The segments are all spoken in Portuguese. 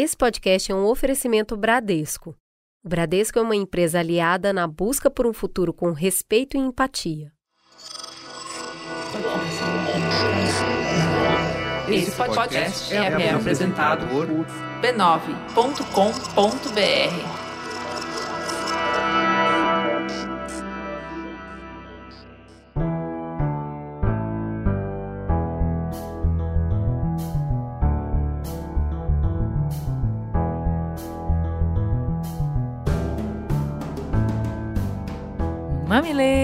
Esse podcast é um oferecimento Bradesco. O Bradesco é uma empresa aliada na busca por um futuro com respeito e empatia. Esse podcast é, apresentado por b9.com.br.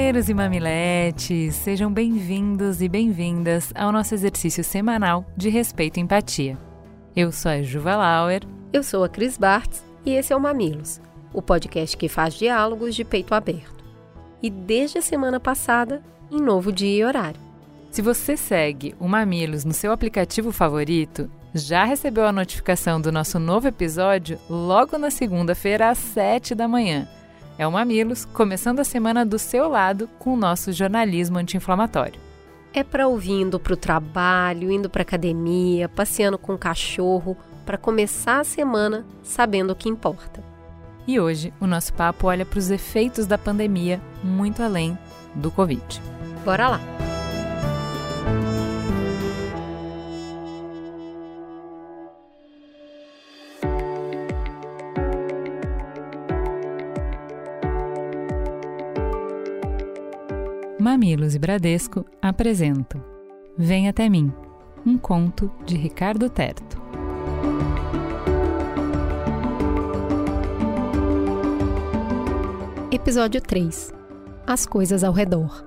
Mamileiros e mamiletes, sejam bem-vindos e bem-vindas ao nosso exercício semanal de respeito e empatia. Eu sou a Juva Lauer. Eu sou a Cris Bartz e esse é o Mamilos, o podcast que faz diálogos de peito aberto. E desde a semana passada, em novo dia e horário. Se você segue o Mamilos no seu aplicativo favorito, já recebeu a notificação do nosso novo episódio logo na segunda-feira às 7 da manhã é o Mamilos, começando a semana do seu lado com o nosso jornalismo anti-inflamatório. É para ouvir indo para o trabalho, indo para academia, passeando com o cachorro, para começar a semana sabendo o que importa. E hoje o nosso papo olha para os efeitos da pandemia muito além do Covid. Bora lá! Mamilos e Bradesco apresentam Vem Até Mim, um conto de Ricardo Terto. Episódio 3 As Coisas ao Redor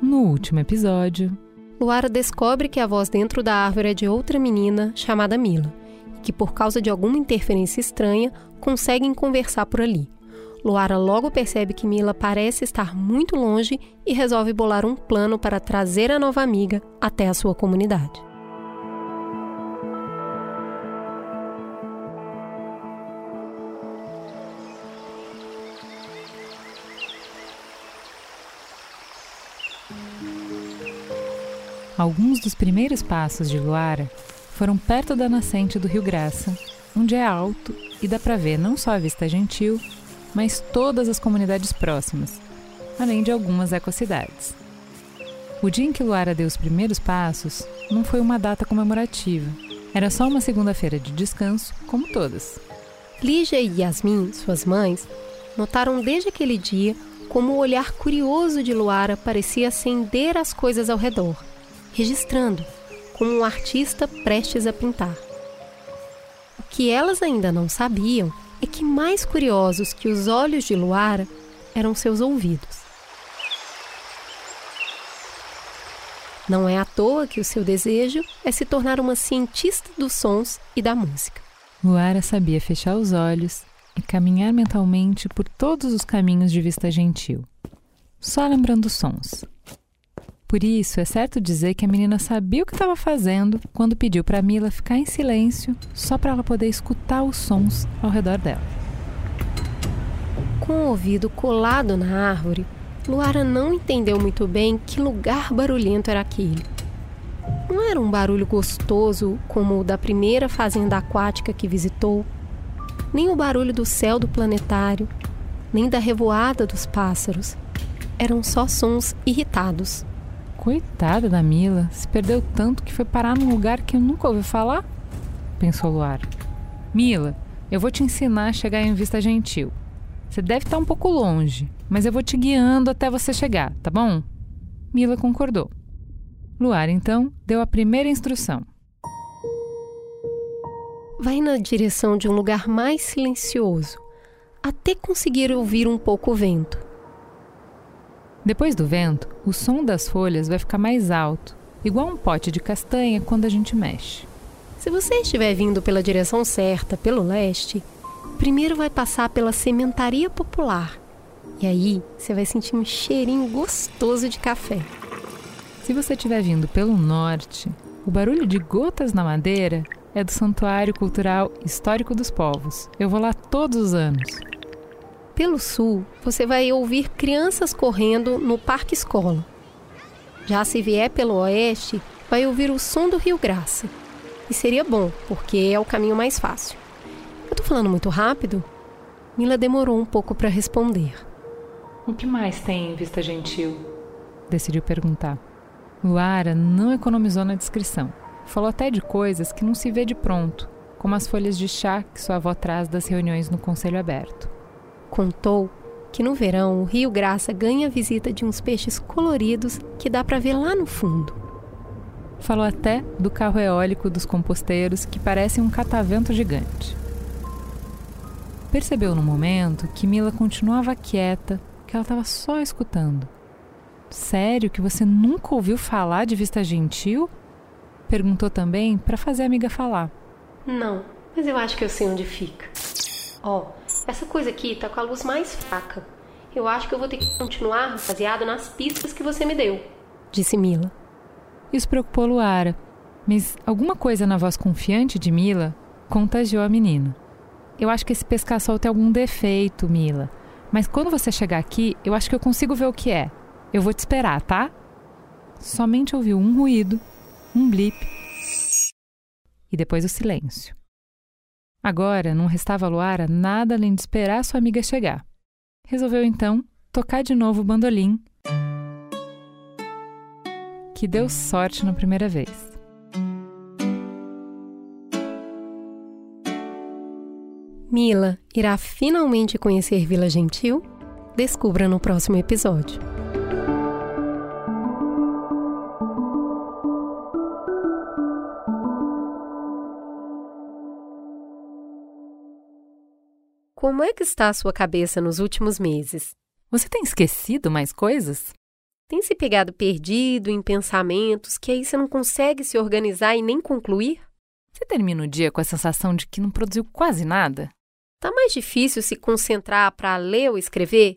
No último episódio, Luara descobre que a voz dentro da árvore é de outra menina chamada Mila, que por causa de alguma interferência estranha conseguem conversar por ali. Luara logo percebe que Mila parece estar muito longe e resolve bolar um plano para trazer a nova amiga até a sua comunidade. Alguns dos primeiros passos de Luara foram perto da nascente do Rio Graça, onde é alto e dá para ver não só a Vista Gentil, mas todas as comunidades próximas, além de algumas ecocidades. O dia em que Luara deu os primeiros passos não foi uma data comemorativa, era só uma segunda-feira de descanso, como todas. Lígia e Yasmin, suas mães, notaram desde aquele dia como o olhar curioso de Luara parecia acender as coisas ao redor registrando, como um artista prestes a pintar. O que elas ainda não sabiam é que mais curiosos que os olhos de Luara eram seus ouvidos. Não é à toa que o seu desejo é se tornar uma cientista dos sons e da música. Luara sabia fechar os olhos e caminhar mentalmente por todos os caminhos de vista gentil, só lembrando sons. Por isso, é certo dizer que a menina sabia o que estava fazendo quando pediu para Mila ficar em silêncio só para ela poder escutar os sons ao redor dela. Com o ouvido colado na árvore, Luara não entendeu muito bem que lugar barulhento era aquele. Não era um barulho gostoso como o da primeira fazenda aquática que visitou, nem o barulho do céu do planetário, nem da revoada dos pássaros. Eram só sons irritados. Coitada da Mila, se perdeu tanto que foi parar num lugar que eu nunca ouvi falar, pensou Luar. Mila, eu vou te ensinar a chegar em Vista Gentil. Você deve estar um pouco longe, mas eu vou te guiando até você chegar, tá bom? Mila concordou. Luar então deu a primeira instrução. Vai na direção de um lugar mais silencioso, até conseguir ouvir um pouco o vento. Depois do vento, o som das folhas vai ficar mais alto, igual um pote de castanha quando a gente mexe. Se você estiver vindo pela direção certa, pelo leste, primeiro vai passar pela sementaria popular. E aí você vai sentir um cheirinho gostoso de café. Se você estiver vindo pelo norte, o barulho de gotas na madeira é do Santuário Cultural Histórico dos Povos. Eu vou lá todos os anos. Pelo sul, você vai ouvir crianças correndo no Parque Escola. Já se vier pelo oeste, vai ouvir o som do Rio Graça. E seria bom, porque é o caminho mais fácil. Eu tô falando muito rápido? Mila demorou um pouco para responder. O que mais tem em Vista Gentil? Decidiu perguntar. Luara não economizou na descrição. Falou até de coisas que não se vê de pronto, como as folhas de chá que sua avó traz das reuniões no conselho aberto. Contou que no verão o Rio Graça ganha a visita de uns peixes coloridos que dá para ver lá no fundo. Falou até do carro eólico dos composteiros que parece um catavento gigante. Percebeu no momento que Mila continuava quieta, que ela estava só escutando. Sério que você nunca ouviu falar de Vista Gentil? Perguntou também para fazer a amiga falar. Não, mas eu acho que eu sei onde fica. Ó, oh, essa coisa aqui tá com a luz mais fraca. Eu acho que eu vou ter que continuar baseado nas pistas que você me deu, disse Mila. Isso preocupou Luara, mas alguma coisa na voz confiante de Mila contagiou a menina. Eu acho que esse pesca-sol tem algum defeito, Mila. Mas quando você chegar aqui, eu acho que eu consigo ver o que é. Eu vou te esperar, tá? Somente ouviu um ruído, um blip e depois o silêncio. Agora não restava a Luara nada além de esperar sua amiga chegar. Resolveu então tocar de novo o bandolim, que deu sorte na primeira vez. Mila irá finalmente conhecer Vila Gentil? Descubra no próximo episódio. Como é que está a sua cabeça nos últimos meses? Você tem esquecido mais coisas? Tem se pegado perdido em pensamentos que aí você não consegue se organizar e nem concluir? Você termina o dia com a sensação de que não produziu quase nada? Tá mais difícil se concentrar para ler ou escrever?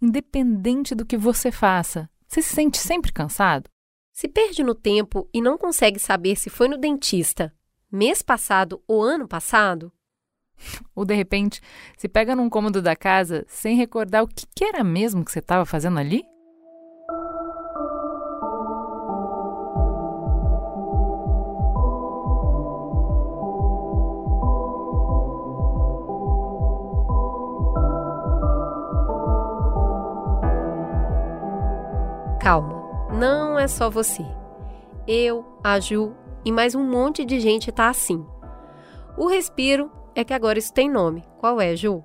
Independente do que você faça, você se sente sempre cansado? Se perde no tempo e não consegue saber se foi no dentista mês passado ou ano passado? Ou de repente se pega num cômodo da casa sem recordar o que era mesmo que você estava fazendo ali? Calma, não é só você. Eu, a Ju e mais um monte de gente tá assim. O respiro é que agora isso tem nome. Qual é, Ju?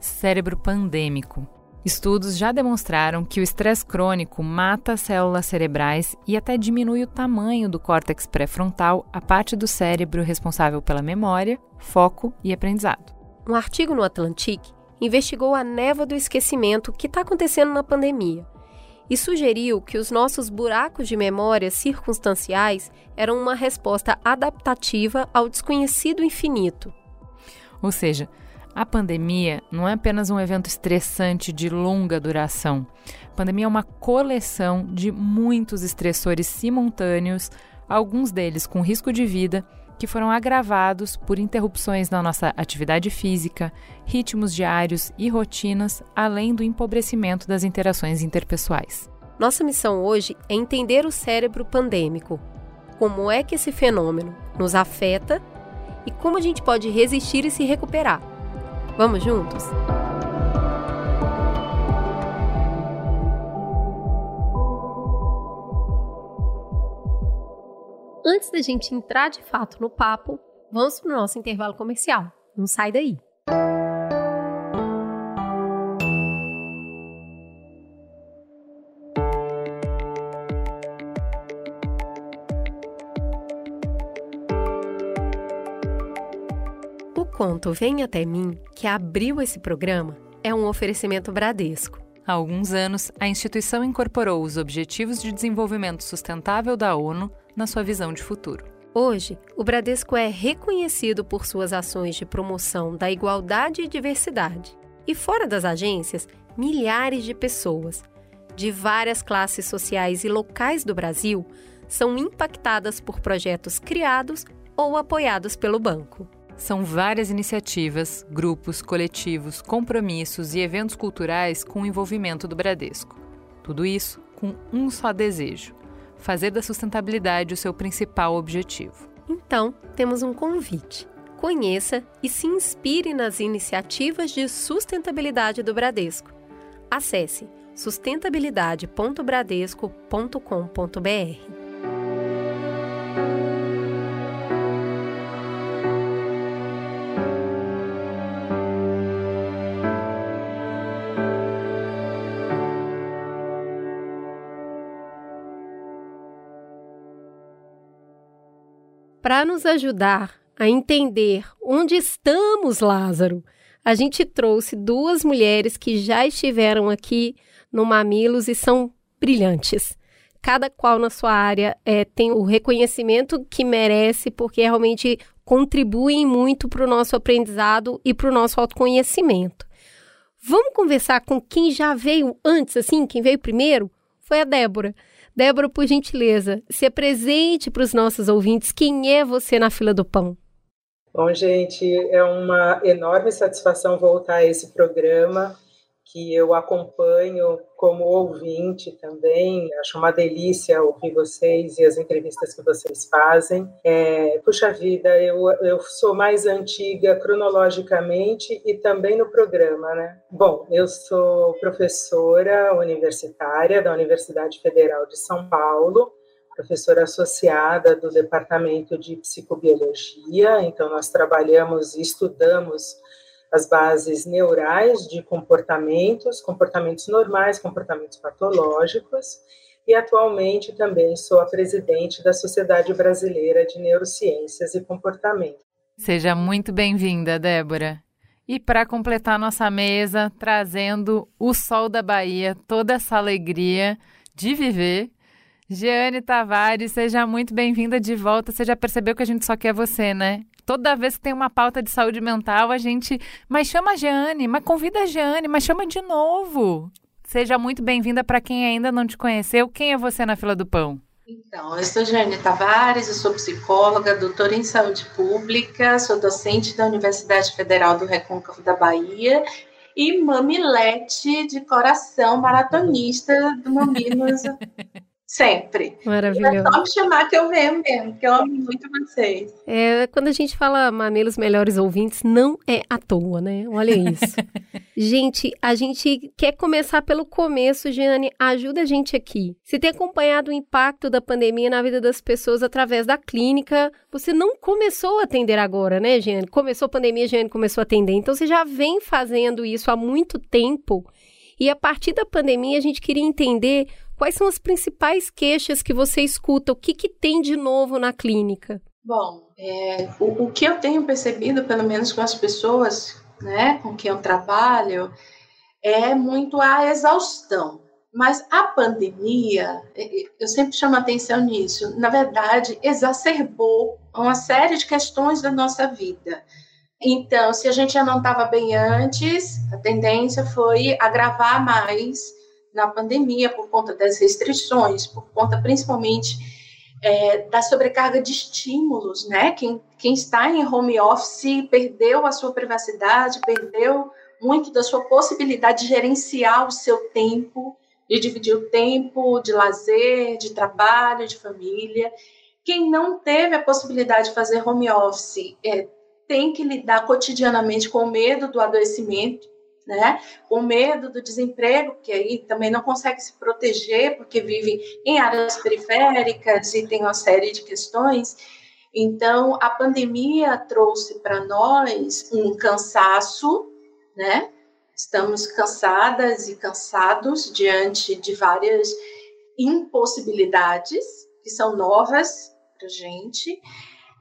Cérebro pandêmico. Estudos já demonstraram que o estresse crônico mata células cerebrais e até diminui o tamanho do córtex pré-frontal, a parte do cérebro responsável pela memória, foco e aprendizado. Um artigo no Atlantic investigou a névoa do esquecimento que está acontecendo na pandemia e sugeriu que os nossos buracos de memória circunstanciais eram uma resposta adaptativa ao desconhecido infinito. Ou seja, a pandemia não é apenas um evento estressante de longa duração. A pandemia é uma coleção de muitos estressores simultâneos, alguns deles com risco de vida, que foram agravados por interrupções na nossa atividade física, ritmos diários e rotinas, além do empobrecimento das interações interpessoais. Nossa missão hoje é entender o cérebro pandêmico. Como é que esse fenômeno nos afeta e como a gente pode resistir e se recuperar. Vamos juntos? Antes da gente entrar de fato no papo, vamos para o nosso intervalo comercial. Não sai daí! Conto Vem Até Mim, que abriu esse programa, é um oferecimento Bradesco. Há alguns anos, a instituição incorporou os Objetivos de Desenvolvimento Sustentável da ONU na sua visão de futuro. Hoje, o Bradesco é reconhecido por suas ações de promoção da igualdade e diversidade. E fora das agências, milhares de pessoas, de várias classes sociais e locais do Brasil, são impactadas por projetos criados ou apoiados pelo banco. São várias iniciativas, grupos, coletivos, compromissos e eventos culturais com o envolvimento do Bradesco. Tudo isso com um só desejo: fazer da sustentabilidade o seu principal objetivo. Então, temos um convite. Conheça e se inspire nas iniciativas de sustentabilidade do Bradesco. Acesse sustentabilidade.bradesco.com.br. Para nos ajudar a entender onde estamos, Lázaro, a gente trouxe duas mulheres que já estiveram aqui no Mamilos e são brilhantes. Cada qual na sua área é, tem o reconhecimento que merece, porque realmente contribuem muito para o nosso aprendizado e para o nosso autoconhecimento. Vamos conversar com quem já veio antes, assim, quem veio primeiro? Foi a Débora. Débora, por gentileza, se apresente para os nossos ouvintes. Quem é você na fila do pão? Bom, gente, é uma enorme satisfação voltar a esse programa que eu acompanho como ouvinte também. Acho uma delícia ouvir vocês e as entrevistas que vocês fazem. É, puxa vida, eu, eu sou mais antiga cronologicamente e também no programa, né? Bom, eu sou professora universitária da Universidade Federal de São Paulo, professora associada do Departamento de Psicobiologia, então nós trabalhamos e estudamos as bases neurais de comportamentos, comportamentos normais, comportamentos patológicos, e atualmente também sou a presidente da Sociedade Brasileira de Neurociências e Comportamento. Seja muito bem-vinda, Débora. E para completar nossa mesa, trazendo o sol da Bahia, toda essa alegria de viver, Jeane Tavares, seja muito bem-vinda de volta. Você já percebeu que a gente só quer você, né? Toda vez que tem uma pauta de saúde mental, a gente. Mas chama a Jeane, mas convida a Jeane, mas chama de novo. Seja muito bem-vinda para quem ainda não te conheceu. Quem é você na fila do pão? Então, eu sou Jeane Tavares, eu sou psicóloga, doutora em saúde pública, sou docente da Universidade Federal do Recôncavo da Bahia e mamilete de coração maratonista do Mamilos Sempre. Maravilhoso. é só me chamar que eu venho mesmo, que eu amo muito vocês. É, quando a gente fala Mamelos Melhores Ouvintes, não é à toa, né? Olha isso. gente, a gente quer começar pelo começo, Giane. Ajuda a gente aqui. Você tem acompanhado o impacto da pandemia na vida das pessoas através da clínica. Você não começou a atender agora, né, Giane? Começou a pandemia, Giane começou a atender. Então, você já vem fazendo isso há muito tempo. E a partir da pandemia, a gente queria entender Quais são as principais queixas que você escuta? O que, que tem de novo na clínica? Bom, é, o, o, que eu tenho percebido, pelo menos com as pessoas né, com quem eu trabalho, é muito a exaustão. Mas a pandemia, eu sempre chamo atenção nisso, na verdade, exacerbou uma série de questões da nossa vida. Então, se a gente já não estava bem antes, a tendência foi agravar mais na pandemia, por conta das restrições, por conta principalmente é, da sobrecarga de estímulos, né? Quem, quem está em home office perdeu a sua privacidade, perdeu muito da sua possibilidade de gerenciar o seu tempo, de dividir o tempo de lazer, de trabalho, de família. Quem não teve a possibilidade de fazer home office é, tem que lidar cotidianamente com o medo do adoecimento, né? Com medo do desemprego, que aí também não consegue se proteger porque vive em áreas periféricas e tem uma série de questões. Então, a pandemia trouxe para nós um cansaço, né? Estamos cansadas e cansados diante de várias impossibilidades que são novas para gente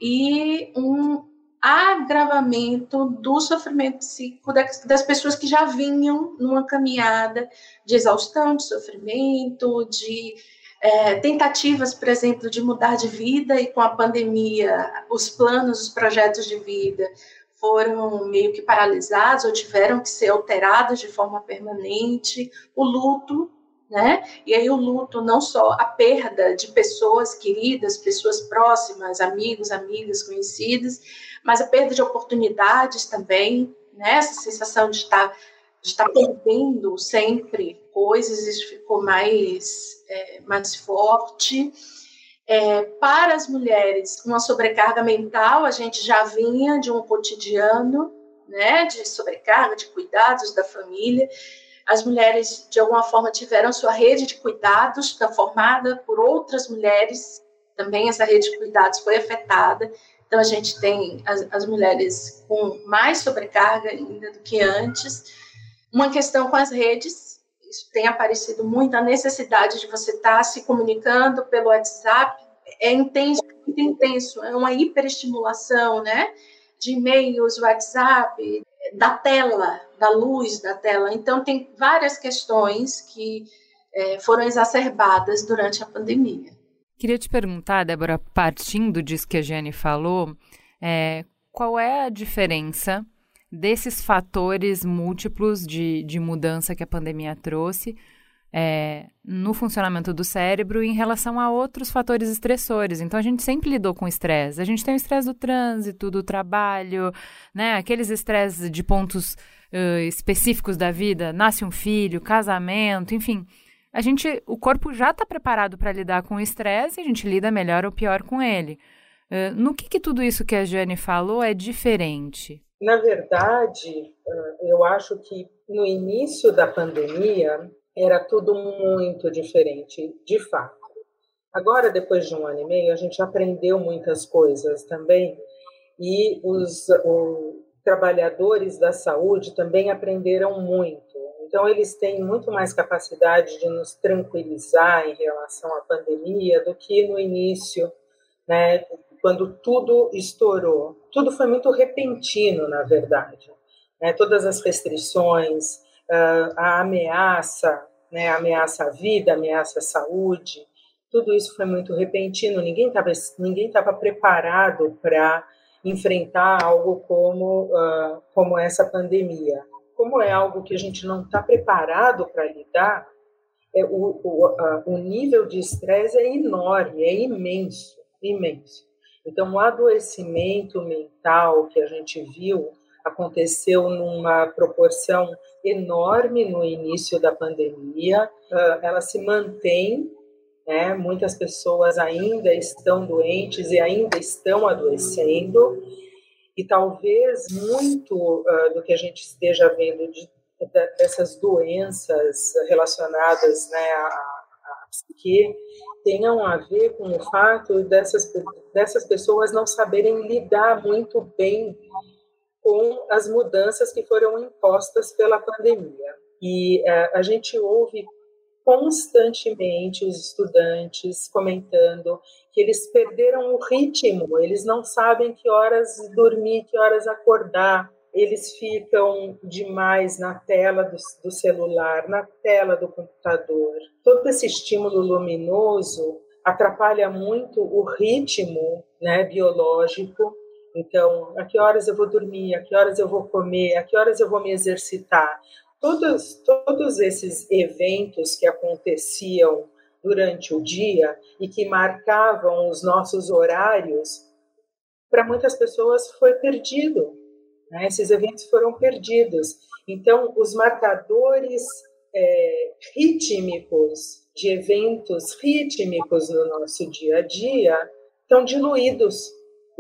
e um, agravamento do sofrimento psíquico das pessoas que já vinham numa caminhada de exaustão, de sofrimento, de é, tentativas, por exemplo, de mudar de vida e com a pandemia, os planos, os projetos de vida foram meio que paralisados ou tiveram que ser alterados de forma permanente, o luto né? E aí o luto, não só a perda de pessoas queridas, pessoas próximas, amigos, amigas, conhecidas, mas a perda de oportunidades também, né? Essa sensação de estar, de estar perdendo sempre coisas, isso ficou mais, é, mais forte. É, para as mulheres, uma sobrecarga mental, a gente já vinha de um cotidiano, né, de sobrecarga, de cuidados da família. As mulheres, de alguma forma, tiveram sua rede de cuidados formada por outras mulheres, também essa rede de cuidados foi afetada. Então, a gente tem as, as mulheres com mais sobrecarga ainda do que antes. Uma questão com as redes, isso tem aparecido muito, a necessidade de você estar tá se comunicando pelo WhatsApp, é intenso, muito intenso, é uma hiperestimulação, né? De e-mails, WhatsApp, da tela, da luz da tela. Então, tem várias questões que é, foram exacerbadas durante a pandemia. Queria te perguntar, Débora, partindo disso que a Jane falou, é, qual é a diferença desses fatores múltiplos de, de mudança que a pandemia trouxe é, no funcionamento do cérebro em relação a outros fatores estressores. Então, a gente sempre lidou com estresse. A gente tem o estresse do trânsito, do trabalho, né? aqueles estresses de pontos uh, específicos da vida, nasce um filho, casamento, enfim a gente, o corpo já está preparado para lidar com o estresse e a gente lida melhor ou pior com ele. Uh, no que, que tudo isso que a Jane falou é diferente? Na verdade, eu acho que no início da pandemia era tudo muito diferente, de fato. Agora, depois de um ano e meio, a gente aprendeu muitas coisas também e os, trabalhadores da saúde também aprenderam muito. Então, eles têm muito mais capacidade de nos tranquilizar em relação à pandemia do que no início, né, quando tudo estourou. Tudo foi muito repentino, na verdade. Né, todas as restrições, a ameaça, né, ameaça à vida, ameaça à saúde, tudo isso foi muito repentino. Ninguém estava ninguém tava preparado para enfrentar algo como, uh, como essa pandemia como é algo que a gente não está preparado para lidar, é, o, o, o nível de estresse é enorme, é imenso, imenso. Então, o adoecimento mental que a gente viu aconteceu numa proporção enorme no início da pandemia, uh, ela se mantém, né? muitas pessoas ainda estão doentes e ainda estão adoecendo, e talvez muito uh, do que a gente esteja vendo de, dessas doenças relacionadas né, à, à psique tenham a ver com o fato dessas, dessas pessoas não saberem lidar muito bem com as mudanças que foram impostas pela pandemia. E uh, a gente ouve constantemente os estudantes comentando que eles perderam o ritmo, eles não sabem que horas dormir, que horas acordar, eles ficam demais na tela do, do celular, na tela do computador. Todo esse estímulo luminoso atrapalha muito o ritmo né, biológico. Então, a que horas eu vou dormir, a que horas eu vou comer, a que horas eu vou me exercitar. Todos, todos esses eventos que aconteciam durante o dia e que marcavam os nossos horários, para muitas pessoas foi perdido. Né? Esses eventos foram perdidos. Então, os marcadores é, rítmicos de eventos rítmicos no nosso dia a dia estão diluídos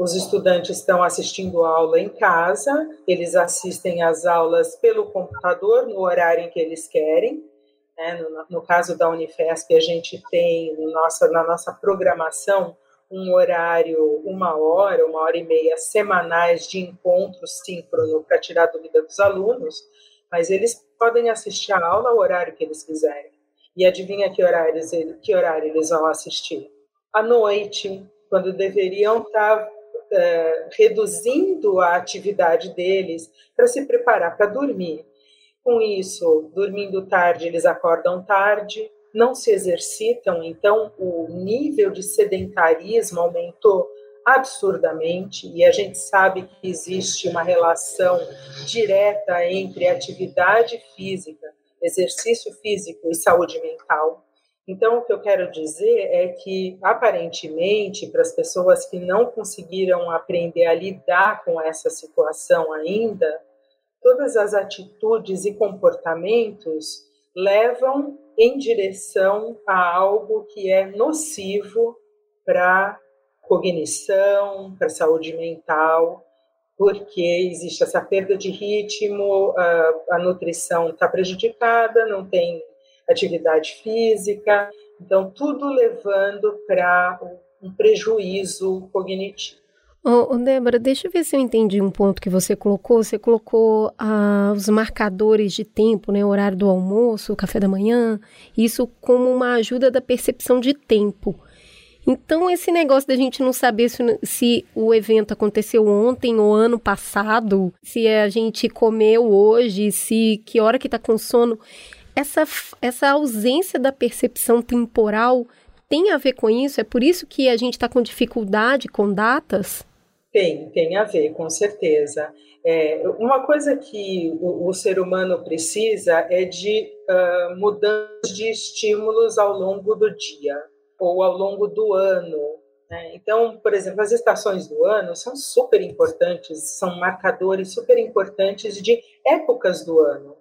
os estudantes estão assistindo aula em casa, eles assistem às aulas pelo computador no horário em que eles querem. Né? No, no, caso da Unifesp, a gente tem no nossa, na nossa programação um horário, uma hora, uma hora e meia semanais de encontro síncrono para tirar dúvida dos alunos, mas eles podem assistir a aula ao horário que eles quiserem. E adivinha que, horários, que horário eles vão assistir? À noite, quando deveriam estar é, reduzindo a atividade deles para se preparar para dormir. Com isso, dormindo tarde, eles acordam tarde, não se exercitam, então o nível de sedentarismo aumentou absurdamente e a gente sabe que existe uma relação direta entre atividade física, exercício físico e saúde mental. Então, o que eu quero dizer é que, aparentemente, para as pessoas que não conseguiram aprender a lidar com essa situação ainda, todas as atitudes e comportamentos levam em direção a algo que é nocivo para cognição, para saúde mental, porque existe essa perda de ritmo, a, a nutrição está prejudicada, não tem atividade física, então tudo levando para um prejuízo cognitivo. Oh, Débora, deixa eu ver se eu entendi um ponto que você colocou. Você colocou ah, os marcadores de tempo, né? O horário do almoço, o café da manhã, isso como uma ajuda da percepção de tempo. Então, esse negócio da gente não saber se, se, o evento aconteceu ontem ou ano passado, se a gente comeu hoje, se que hora que está com sono, essa, essa ausência da percepção temporal tem a ver com isso? É por isso que a gente está com dificuldade com datas? Tem, tem a ver, com certeza. É, uma coisa que o, o, ser humano precisa é de uh, mudanças de estímulos ao longo do dia ou ao longo do ano. Né? Então, por exemplo, as estações do ano são super importantes, são marcadores super importantes de épocas do ano.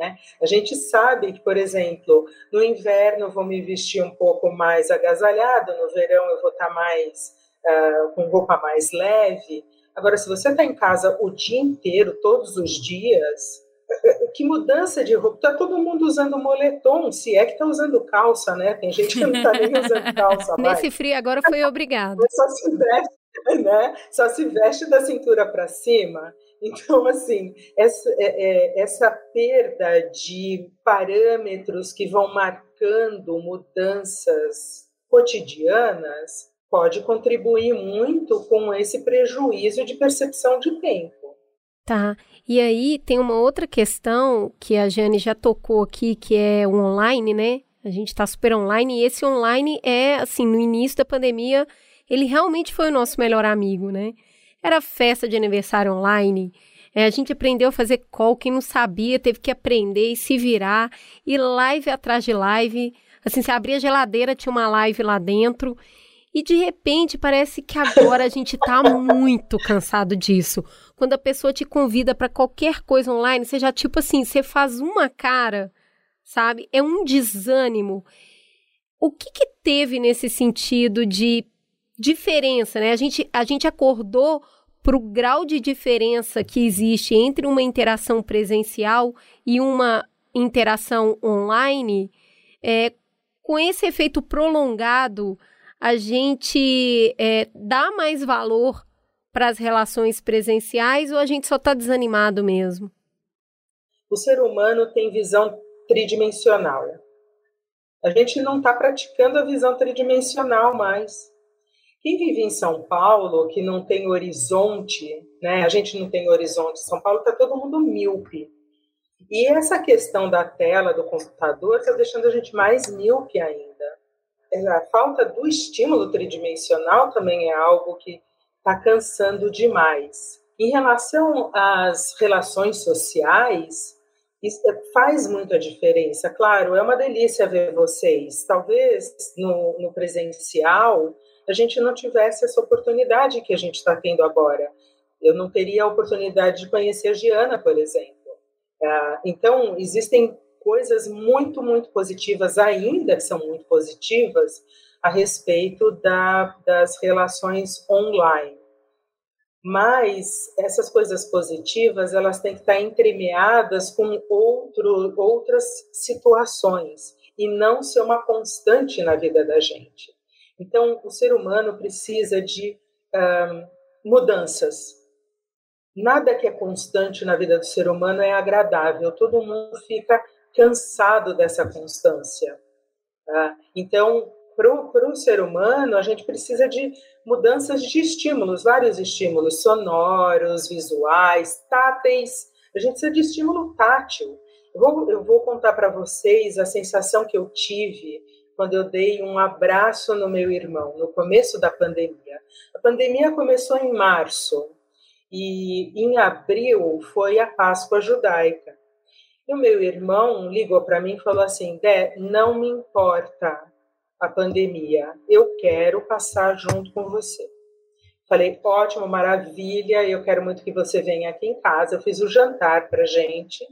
Né? A gente sabe que, por exemplo, no inverno eu vou me vestir um pouco mais agasalhado, no verão eu vou estar mais uh, com roupa mais leve. Agora, se você está em casa o dia inteiro, todos os dias, que mudança de roupa? Está todo mundo usando moletom, se é que está usando calça, né? Tem gente que não está nem usando calça mais. Nesse frio agora foi obrigado. Só se veste, né? Só se veste da cintura para cima. Então, assim, essa, é, é, essa perda de parâmetros que vão marcando mudanças cotidianas pode contribuir muito com esse prejuízo de percepção de tempo. Tá. E aí tem uma outra questão que a Jane já tocou aqui, que é o online, né? A gente está super online e esse online é, assim, no início da pandemia, ele realmente foi o nosso melhor amigo, né? Era festa de aniversário online, é, a gente aprendeu a fazer call, quem não sabia teve que aprender e se virar, e live atrás de live. Assim, se abria a geladeira, tinha uma live lá dentro. E de repente parece que agora a gente está muito cansado disso. Quando a pessoa te convida para qualquer coisa online, você já, tipo assim, você faz uma cara, sabe? É um desânimo. O que, que teve nesse sentido de diferença, né? A gente, a gente acordou para o grau de diferença que existe entre uma interação presencial e uma interação online, é, com esse efeito prolongado, a gente é, dá mais valor para as relações presenciais ou a gente só está desanimado mesmo? O ser humano tem visão tridimensional. A gente não está praticando a visão tridimensional mais. Quem vive em São Paulo, que não tem horizonte, né? A gente não tem horizonte. São Paulo está todo mundo míope. E essa questão da tela do computador está deixando a gente mais míope ainda. A falta do estímulo tridimensional também é algo que está cansando demais. Em relação às relações sociais, faz muita diferença. Claro, é uma delícia ver vocês. Talvez no, no presencial a gente não tivesse essa oportunidade que a gente está tendo agora. Eu não teria a oportunidade de conhecer a Giana, por exemplo. Ah, então, existem coisas muito, muito positivas ainda, que são muito positivas, a respeito da, das relações online. Mas essas coisas positivas, elas têm que estar entremeadas com outro, outras situações e não ser uma constante na vida da gente. Então, o ser humano precisa de mudanças. Nada que é constante na vida do ser humano é agradável, todo mundo fica cansado dessa constância. Tá? Então, para o ser humano, a gente precisa de mudanças de estímulos, vários estímulos sonoros, visuais, táteis. A gente precisa de estímulo tátil. Eu vou, eu vou contar para vocês a sensação que eu tive quando eu dei um abraço no meu irmão, no começo da pandemia. A pandemia começou em março e em abril foi a Páscoa judaica. E o meu irmão ligou para mim e falou assim: Dé, não me importa a pandemia, eu quero passar junto com você. Falei, ótimo, maravilha, eu quero muito que você venha aqui em casa. Eu fiz o jantar para gente.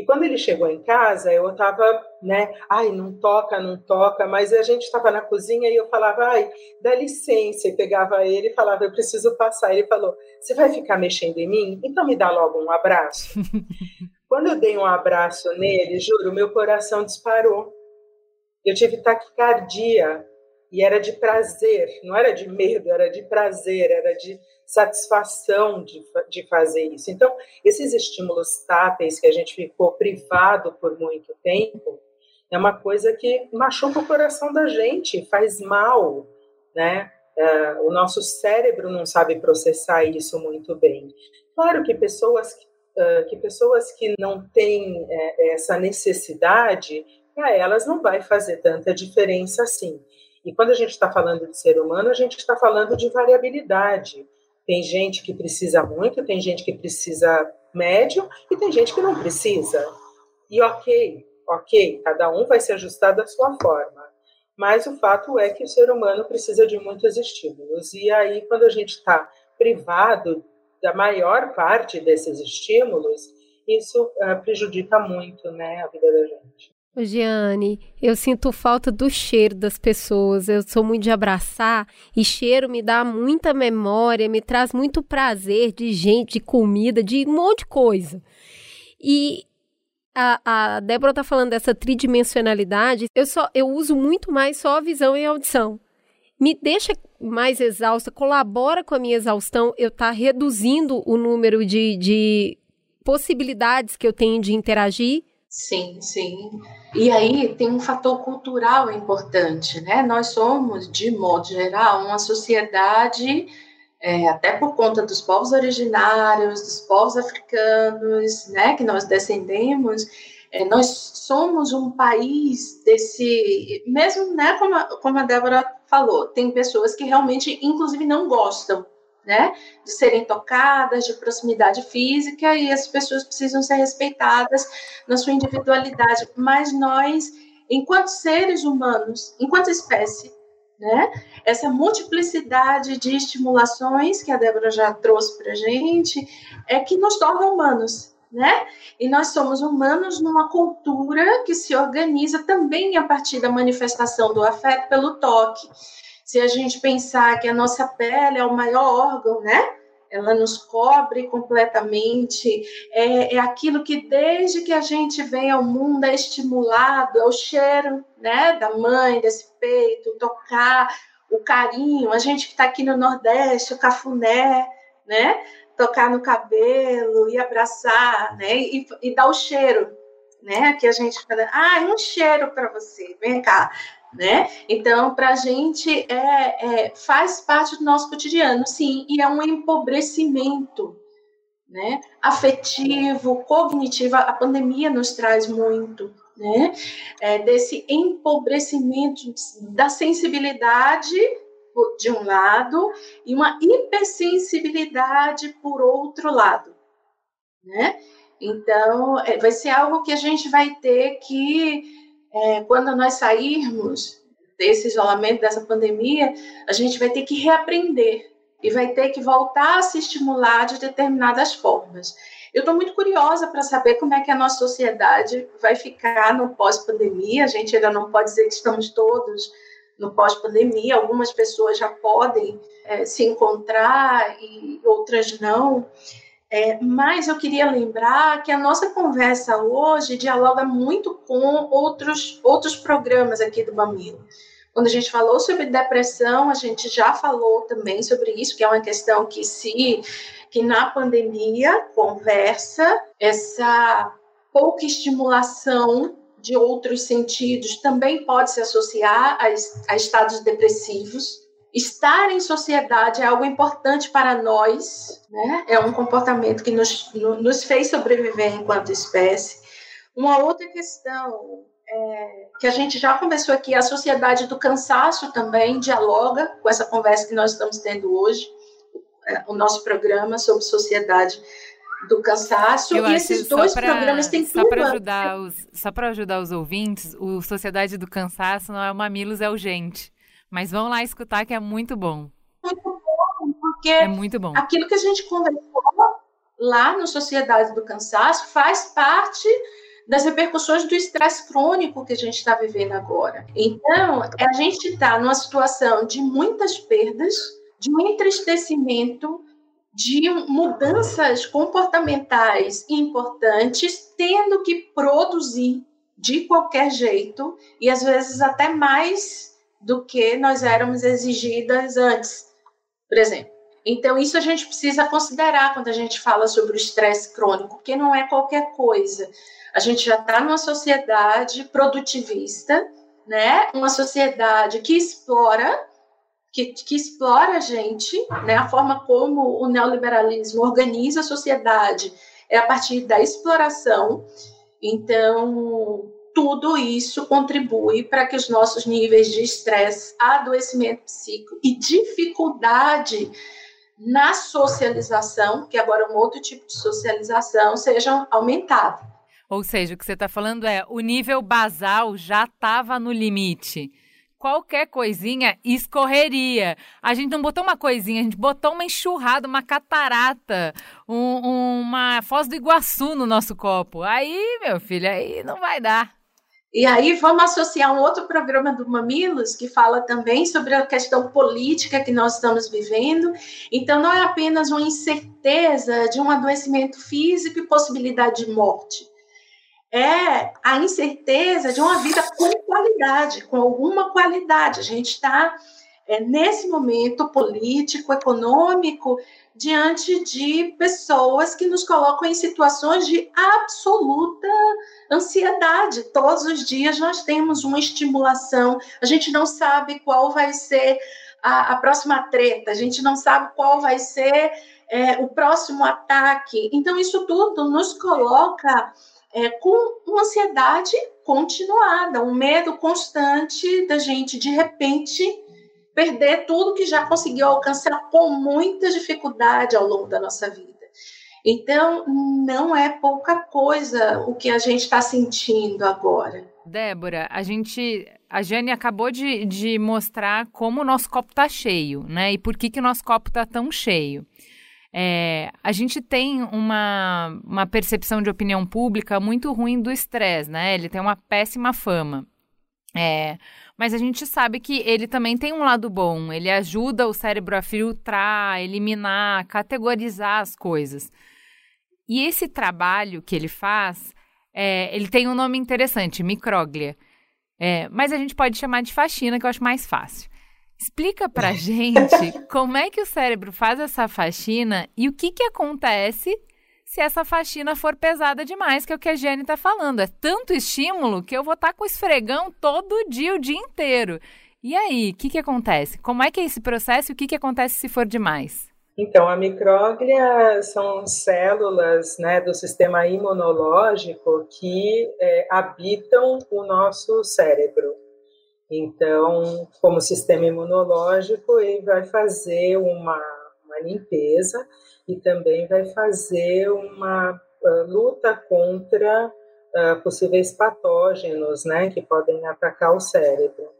E quando ele chegou em casa, eu estava, né, ai, não toca, não toca, mas a gente estava na cozinha e eu falava, ai, dá licença, e pegava ele e falava, eu preciso passar. Ele falou, você vai ficar mexendo em mim? Então me dá logo um abraço. quando eu dei um abraço nele, juro, meu coração disparou. Eu tive taquicardia e era de prazer, não era de medo, era de prazer, era de satisfação de, de fazer isso. Então, esses estímulos táteis que a gente ficou privado por muito tempo, é uma coisa que machuca o coração da gente, faz mal, né? É, o nosso cérebro não sabe processar isso muito bem. Claro que pessoas uh, que pessoas que não têm é, essa necessidade, para elas não vai fazer tanta diferença assim. E quando a gente está falando de ser humano, a gente está falando de variabilidade. Tem gente que precisa muito, tem gente que precisa médio e tem gente que não precisa. E ok, ok, cada um vai se ajustar da sua forma. Mas o fato é que o ser humano precisa de muitos estímulos. E aí, quando a gente está privado da maior parte desses estímulos, isso uh, prejudica muito né, a vida da gente. Giane, eu sinto falta do cheiro das pessoas. Eu sou muito de abraçar e cheiro me dá muita memória, me traz muito prazer de gente, de comida, de um monte de coisa. E a, a Débora tá falando dessa tridimensionalidade. Eu só eu uso muito mais só a visão e a audição. Me deixa mais exausta, colabora com a minha exaustão. Eu tá reduzindo o número de, de possibilidades que eu tenho de interagir Sim, sim. E aí tem um fator cultural importante, né? Nós somos, de modo geral, uma sociedade, é, até por conta dos povos originários, dos povos africanos, né, que nós descendemos, é, nós somos um país desse, mesmo, né, como a, como a Débora falou, tem pessoas que realmente, inclusive, não gostam né, de serem tocadas, de proximidade física, e as pessoas precisam ser respeitadas na sua individualidade. Mas nós, enquanto seres humanos, enquanto espécie, né, essa multiplicidade de estimulações que a Débora já trouxe para gente é que nos torna humanos. Né? E nós somos humanos numa cultura que se organiza também a partir da manifestação do afeto pelo toque se a gente pensar que a nossa pele é o maior órgão, né? Ela nos cobre completamente, é, é aquilo que desde que a gente vem ao mundo é estimulado, é o cheiro, né, da mãe, desse peito, tocar, o carinho, a gente que está aqui no Nordeste, o cafuné, né, tocar no cabelo e abraçar, né, e, e dar o cheiro, né, que a gente fala, ah, um cheiro para você, vem cá, né? Então, para a gente é, é, faz parte do nosso cotidiano, sim, e é um empobrecimento, né? Afetivo, cognitivo. A pandemia nos traz muito, né? É, desse empobrecimento da sensibilidade de um lado e uma hipersensibilidade por outro lado, né? Então, é, vai ser algo que a gente vai ter que é, quando nós sairmos desse isolamento, dessa pandemia, a gente vai ter que reaprender e vai ter que voltar a se estimular de determinadas formas. Eu estou muito curiosa para saber como é que a nossa sociedade vai ficar no pós-pandemia. A gente ainda não pode dizer que estamos todos no pós-pandemia. Algumas pessoas já podem é, se encontrar e outras não. É, mas eu queria lembrar que a nossa conversa hoje dialoga muito com outros, outros programas aqui do Bamilo. Quando a gente falou sobre depressão, a gente já falou também sobre isso, que é uma questão que se que na pandemia conversa essa pouca estimulação de outros sentidos também pode se associar a, a estados depressivos estar em sociedade é algo importante para nós, né? é um comportamento que nos, nos fez sobreviver enquanto espécie. Uma outra questão é, que a gente já conversou aqui, a sociedade do cansaço também dialoga com essa conversa que nós estamos tendo hoje, é, o nosso programa sobre sociedade do cansaço Eu e esses dois pra, programas têm só para ajudar os só para ajudar os ouvintes o Sociedade do Cansaço não é o Mamilos é o Gente mas vão lá escutar que é muito bom muito bom porque é muito bom aquilo que a gente conversou lá no Sociedade do Cansaço faz parte das repercussões do estresse crônico que a gente está vivendo agora. Então, a gente está numa situação de muitas perdas, de um entristecimento, de mudanças comportamentais importantes, tendo que produzir de qualquer jeito e às vezes até mais do que nós éramos exigidas antes, por exemplo. Então, isso a gente precisa considerar quando a gente fala sobre o estresse crônico, porque não é qualquer coisa. A gente já está numa sociedade produtivista, né? Uma sociedade que explora, que, que explora a gente, né? A forma como o neoliberalismo organiza a sociedade é a partir da exploração. Então, tudo isso contribui para que os nossos níveis de estresse, adoecimento psíquico e dificuldade na socialização, que agora é um outro tipo de socialização, sejam aumentados. Ou seja, o que você está falando é o nível basal já estava no limite. Qualquer coisinha escorreria. A gente não botou uma coisinha, a gente botou uma enxurrada, uma catarata, um, uma foz do Iguaçu no nosso copo. Aí, meu filho, aí não vai dar. E aí vamos associar um outro programa do Mamilos que fala também sobre a questão política que nós estamos vivendo. Então não é apenas uma incerteza de um adoecimento físico e possibilidade de morte. É a incerteza de uma vida com qualidade, com alguma qualidade. A gente está é, nesse momento político, econômico, diante de pessoas que nos colocam em situações de absoluta ansiedade. Todos os dias nós temos uma estimulação, a gente não sabe qual vai ser a, a próxima treta, a gente não sabe qual vai ser é, o próximo ataque. Então, isso tudo nos coloca é, com uma ansiedade continuada, um medo constante da gente, de repente, perder tudo que já conseguiu alcançar com muita dificuldade ao longo da nossa vida. Então, não é pouca coisa o que a gente está sentindo agora. Débora, a gente. A Jane acabou de, de mostrar como o nosso copo está cheio, né? E por que, que o nosso copo está tão cheio. É, a gente tem uma, uma percepção de opinião pública muito ruim do estresse, né? Ele tem uma péssima fama. É, mas a gente sabe que ele também tem um lado bom. Ele ajuda o cérebro a filtrar, eliminar, categorizar as coisas. E esse trabalho que ele faz, é, ele tem um nome interessante, micróglia. É, mas a gente pode chamar de faxina, que eu acho mais fácil. Explica pra gente como é que o cérebro faz essa faxina e o que, que acontece se essa faxina for pesada demais, que é o que a Jane está falando. É tanto estímulo que eu vou estar tá com esfregão todo dia, o dia inteiro. E aí, o que, que acontece? Como é que é esse processo e o que, que acontece se for demais? Então, a micróglia são células né, do sistema imunológico que é, habitam o nosso cérebro. Então, como sistema imunológico, ele vai fazer uma, uma limpeza e também vai fazer uma uh, luta contra uh, possíveis patógenos, né, que podem atacar o cérebro.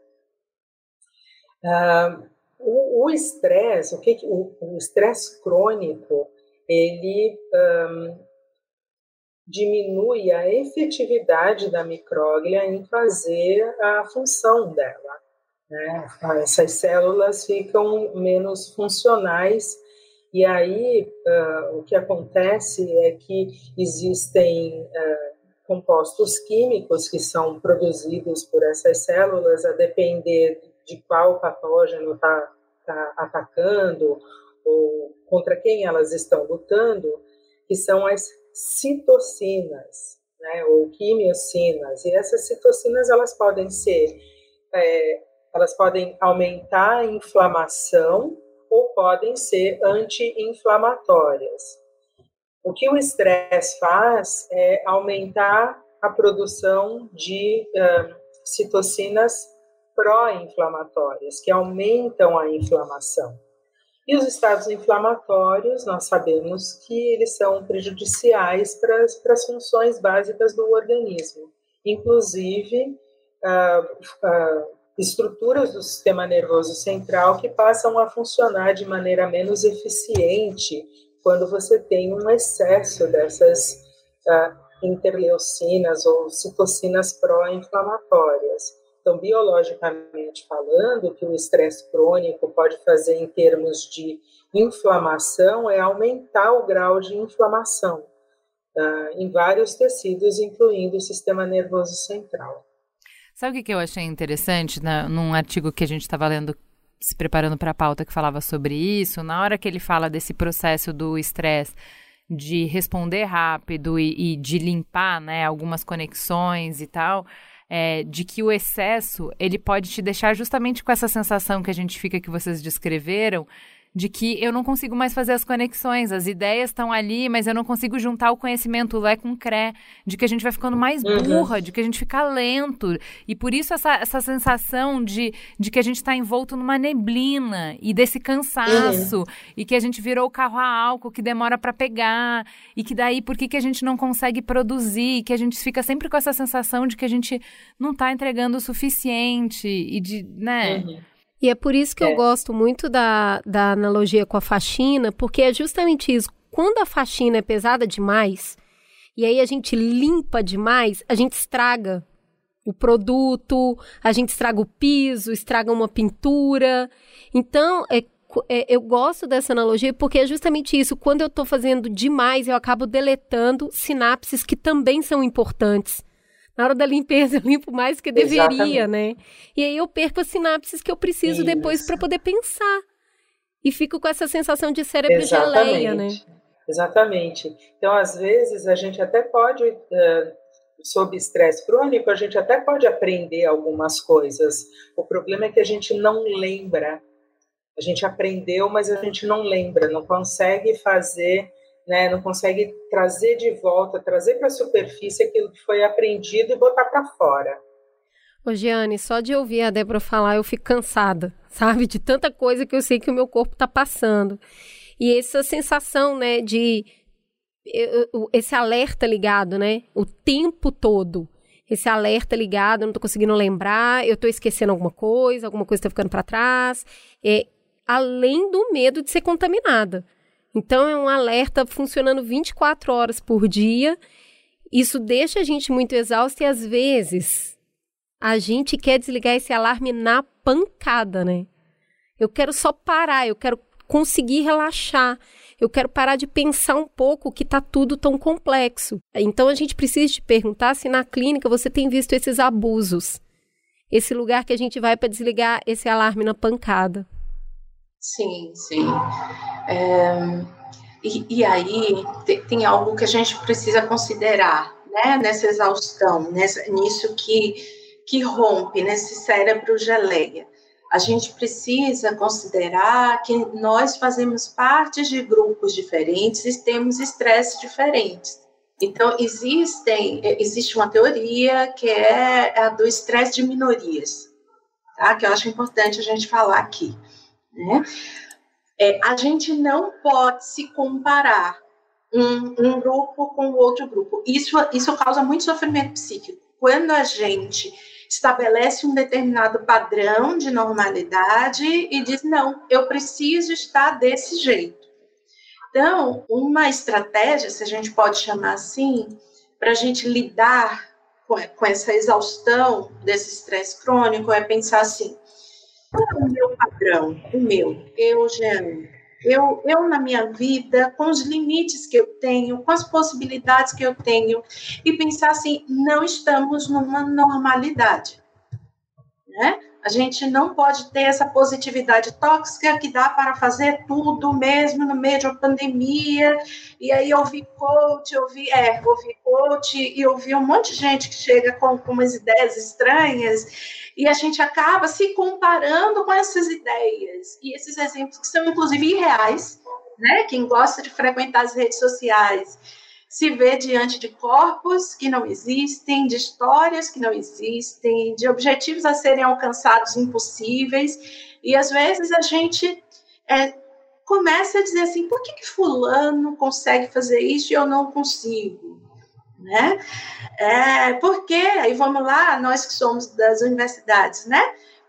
Uh, o estresse, o que o estresse crônico, ele um, diminui a efetividade da micróglia em fazer a função dela. Né? Essas células ficam menos funcionais e aí uh, o que acontece é que existem uh, compostos químicos que são produzidos por essas células a depender de qual patógeno está tá atacando ou contra quem elas estão lutando, que são as citocinas, né, ou quimiocinas. E essas citocinas elas podem ser, é, elas podem aumentar a inflamação ou podem ser anti-inflamatórias. O que o estresse faz é aumentar a produção de uh, citocinas pró-inflamatórias, que aumentam a inflamação. E os estados inflamatórios, nós sabemos que eles são prejudiciais para as, para as funções básicas do organismo, inclusive ah, ah, estruturas do sistema nervoso central que passam a funcionar de maneira menos eficiente quando você tem um excesso dessas uh, interleucinas ou citocinas pró-inflamatórias. Então, biologicamente falando, o que o estresse crônico pode fazer em termos de inflamação é aumentar o grau de inflamação uh, em vários tecidos, incluindo o sistema nervoso central. Sabe o que eu achei interessante num artigo que a gente estava lendo, se preparando para a pauta, que falava sobre isso? Na hora que ele fala desse processo do estresse, de responder rápido e, e, de limpar né, algumas conexões e tal, é, de que o excesso ele pode te deixar justamente com essa sensação que a gente fica que vocês descreveram de que eu não consigo mais fazer as conexões, as ideias estão ali, mas eu não consigo juntar o conhecimento lé com cré, de que a gente vai ficando mais uhum. burra, uhum. de que a gente fica lento. E por isso essa, essa sensação de, de que a gente está envolto numa neblina e desse cansaço, uhum. e que a gente virou o carro a álcool que demora para pegar, e que daí por que, que a gente não consegue produzir, que a gente fica sempre com essa sensação de que a gente não está entregando o suficiente e de, né? Uhum. E é por isso que é. eu gosto muito da, da analogia com a faxina, porque é justamente isso. Quando a faxina é pesada demais, e aí a gente limpa demais, a gente estraga o produto, a gente estraga o piso, estraga uma pintura. Então, é, é, eu gosto dessa analogia porque é justamente isso. Quando eu estou fazendo demais, eu acabo deletando sinapses que também são importantes na hora da limpeza eu limpo mais que deveria, Exatamente. né? E aí eu perco as sinapses que eu preciso Isso. depois para poder pensar. E fico com essa sensação de cérebro Exatamente. geleia, né? Exatamente. Então, às vezes, a gente até pode, uh, sob estresse crônico, a gente até pode aprender algumas coisas. O problema é que a gente não lembra. A gente aprendeu, mas a gente não lembra, não consegue fazer né, não consegue trazer de volta, trazer para a superfície aquilo que foi aprendido e botar para fora. Ô, Giane, só de ouvir a Débora falar, eu fico cansada, sabe? De tanta coisa que eu sei que o meu corpo está passando. E essa sensação, né, de esse alerta ligado, né? O tempo todo. Esse alerta ligado, eu não tô conseguindo lembrar, eu tô esquecendo alguma coisa, alguma coisa tá ficando para trás. É, além do medo de ser contaminada. Então é um alerta funcionando 24 horas por dia. Isso deixa a gente muito exausto e às vezes a gente quer desligar esse alarme na pancada, né? Eu quero só parar, eu quero conseguir relaxar. Eu quero parar de pensar um pouco que está tudo tão complexo. Então a gente precisa te perguntar se na clínica você tem visto esses abusos. Esse lugar que a gente vai para desligar esse alarme na pancada. Sim, sim. É, e, e, aí tem, algo que a gente precisa considerar, né, nessa exaustão, nessa, nisso que, que rompe, nesse cérebro geleia. A gente precisa considerar que nós fazemos parte de grupos diferentes e temos estresses diferentes. Então, existem, existe uma teoria que é a do estresse de minorias, tá? que eu acho importante a gente falar aqui. Né? É, a gente não pode se comparar um, um grupo com o outro grupo. Isso, isso causa muito sofrimento psíquico. Quando a gente estabelece um determinado padrão de normalidade e diz: não, eu preciso estar desse jeito. Então, uma estratégia, se a gente pode chamar assim, para a gente lidar com, essa exaustão desse estresse crônico é pensar assim: qual é o meu padrão? O meu, eu, Jean. Eu, eu, na minha vida, com os limites que eu tenho, com as possibilidades que eu tenho, e pensar assim: não estamos numa normalidade. Né? A gente não pode ter essa positividade tóxica que dá para fazer tudo mesmo no meio de uma pandemia. E aí ouvi coach, ouvi, é, ouvi coach e ouvi um monte de gente que chega com, com umas ideias estranhas e a gente acaba se comparando com essas ideias e esses exemplos que são inclusive irreais, né? Quem gosta de frequentar as redes sociais se vê diante de corpos que não existem, de histórias que não existem, de objetivos a serem alcançados impossíveis, e às vezes a gente é, comece a dizer assim: por que, que Fulano consegue fazer isso e eu não consigo? Né? É, porque, aí vamos lá, nós que somos das universidades, né?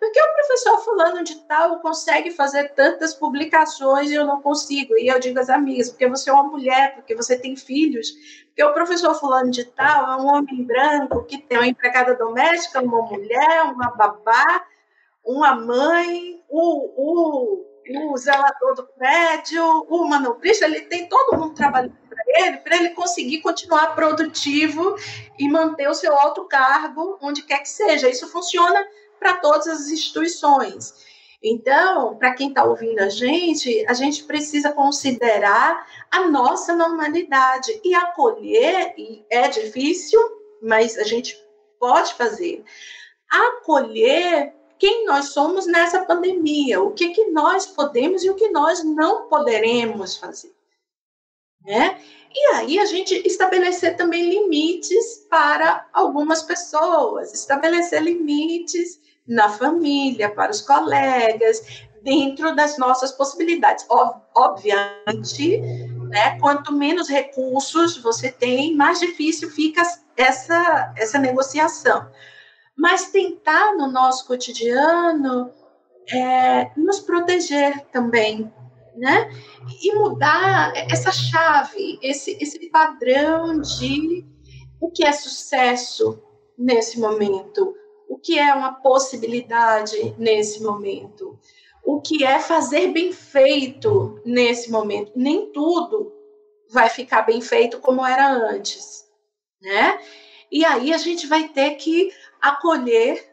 Porque o professor fulano de tal consegue fazer tantas publicações e eu não consigo. E eu digo às amigas, porque você é uma mulher, porque você tem filhos, porque o professor fulano de tal é um homem branco que tem uma empregada doméstica, uma mulher, uma babá, uma mãe, o, o, o zelador do prédio, o manobrista, ele tem todo mundo trabalhando para ele, para ele conseguir continuar produtivo e manter o seu alto cargo onde quer que seja. Isso funciona para todas as instituições. Então, para quem está ouvindo a gente, a gente precisa considerar a nossa normalidade e acolher, e é difícil, mas a gente pode fazer. Acolher quem nós somos nessa pandemia, o que, que nós podemos e o que nós não poderemos fazer. Né? E aí a gente estabelecer também limites para algumas pessoas, estabelecer limites na família, para os colegas, dentro das nossas possibilidades. Obviamente, né, quanto menos recursos você tem, mais difícil fica essa, essa negociação. Mas tentar no nosso cotidiano é, nos proteger também, né? E mudar essa chave, esse, esse padrão de o que é sucesso nesse momento, o que é uma possibilidade nesse momento, o que é fazer bem feito nesse momento. Nem tudo vai ficar bem feito como era antes, né? E aí a gente vai ter que acolher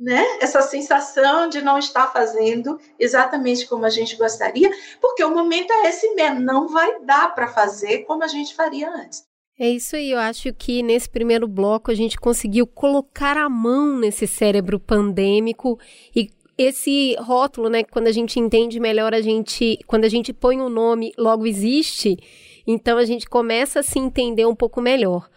né? Essa sensação de não estar fazendo exatamente como a gente gostaria, porque o momento é esse mesmo, não vai dar para fazer como a gente faria antes. É isso aí, eu acho que nesse primeiro bloco a gente conseguiu colocar a mão nesse cérebro pandêmico e esse rótulo, né, quando a gente entende melhor, a gente, quando a gente põe o um nome, logo existe, então a gente começa a se entender um pouco melhor.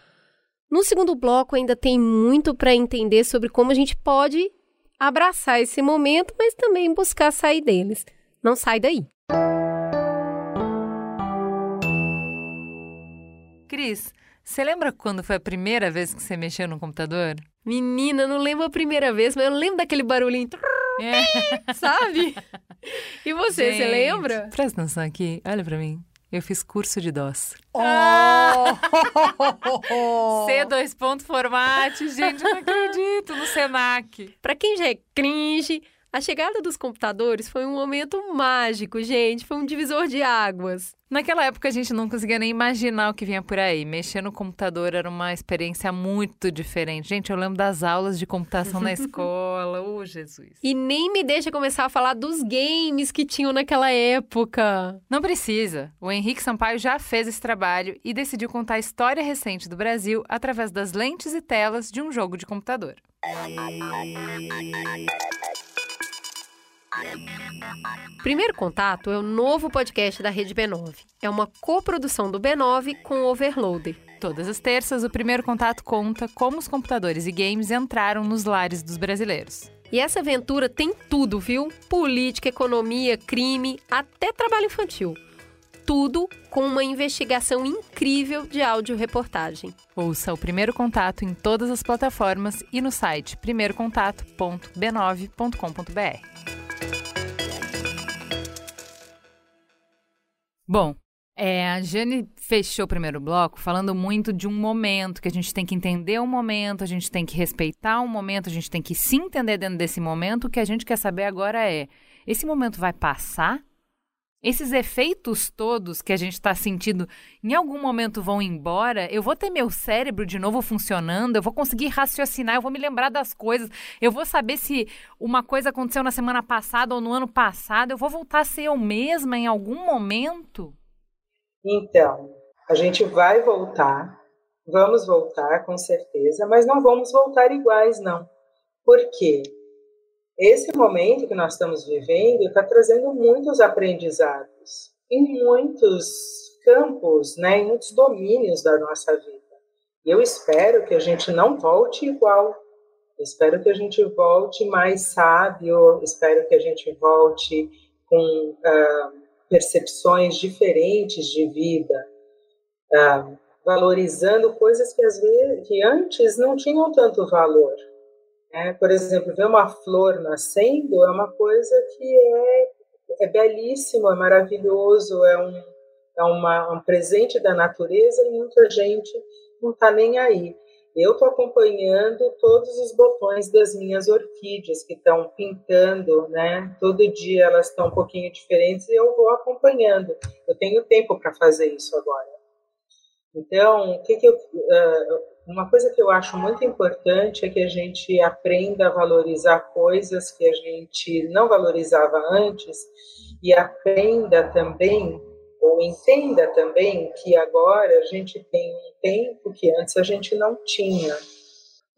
No segundo bloco ainda tem muito para entender sobre como a gente pode abraçar esse momento, mas também buscar sair deles. Não sai daí. Cris, você lembra quando foi a primeira vez que você mexeu no computador? Menina, não lembro a primeira vez, mas eu lembro daquele barulhinho. É. Sabe? E você, Gente, você lembra? Presta atenção aqui, olha para mim. Eu fiz curso de DOS. Oh! C2 ponto format, gente, não acredito, no Senac. Para quem já é cringe, a chegada dos computadores foi um momento mágico, gente. Foi um divisor de águas. Naquela época a gente não conseguia nem imaginar o que vinha por aí. Mexer no computador era uma experiência muito diferente. Gente, eu lembro das aulas de computação na escola. Ô, oh, Jesus. E nem me deixa começar a falar dos games que tinham naquela época. Não precisa. O Henrique Sampaio já fez esse trabalho e decidiu contar a história recente do Brasil através das lentes e telas de um jogo de computador. Primeiro Contato é o novo podcast da Rede B9. É uma coprodução do B9 com o Overloader. Todas as terças, o Primeiro Contato conta como os computadores e games entraram nos lares dos brasileiros. E essa aventura tem tudo, viu? Política, economia, crime, até trabalho infantil. Tudo com uma investigação incrível de áudio-reportagem. Ouça o Primeiro Contato em todas as plataformas e no site primeirocontato.b9.com.br. Bom, é, a Jane fechou o primeiro bloco falando muito de um momento, que a gente tem que entender o momento, a gente tem que respeitar o momento, a gente tem que se entender dentro desse momento. O que a gente quer saber agora é: esse momento vai passar? Esses efeitos todos que a gente está sentindo em algum momento vão embora? Eu vou ter meu cérebro de novo funcionando? Eu vou conseguir raciocinar? Eu vou me lembrar das coisas? Eu vou saber se uma coisa aconteceu na semana passada ou no ano passado? Eu vou voltar a ser eu mesma em algum momento? Então, a gente vai voltar, vamos voltar com certeza, mas não vamos voltar iguais, não. Por quê? Esse momento que nós estamos vivendo está trazendo muitos aprendizados em muitos campos, né, em muitos domínios da nossa vida. E eu espero que a gente não volte igual. espero que a gente volte mais sábio. Espero que a gente volte com uh, percepções diferentes de vida, uh, valorizando coisas que às vezes que antes não tinham tanto valor. Né? Por exemplo, ver uma flor nascendo é uma coisa que é, é belíssimo, é maravilhoso, é um, é uma, um presente da natureza e muita gente não está nem aí. Eu estou acompanhando todos os botões das minhas orquídeas que estão pintando, né? Todo dia elas estão um pouquinho diferentes e eu vou acompanhando. Eu tenho tempo para fazer isso agora. Então, que, que eu, uma coisa que eu acho muito importante é que a gente aprenda a valorizar coisas que a gente não valorizava antes e aprenda também ou entenda também que agora a gente tem um tempo que antes a gente não tinha.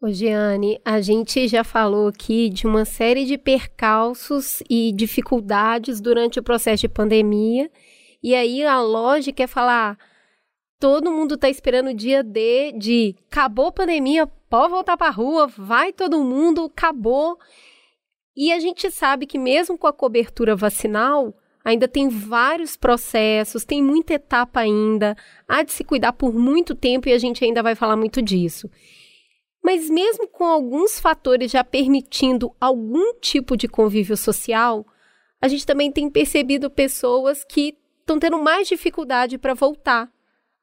Ô Giane, a gente já falou aqui de uma série de percalços e dificuldades durante o processo de pandemia, e aí a lógica é falar: todo mundo está esperando o dia D de acabou a pandemia, pode voltar para a rua, vai todo mundo, acabou. E a gente sabe que mesmo com a cobertura vacinal, ainda tem vários processos, tem muita etapa ainda, há de se cuidar por muito tempo e a gente ainda vai falar muito disso. Mas mesmo com alguns fatores já permitindo algum tipo de convívio social, a gente também tem percebido pessoas que estão tendo mais dificuldade para voltar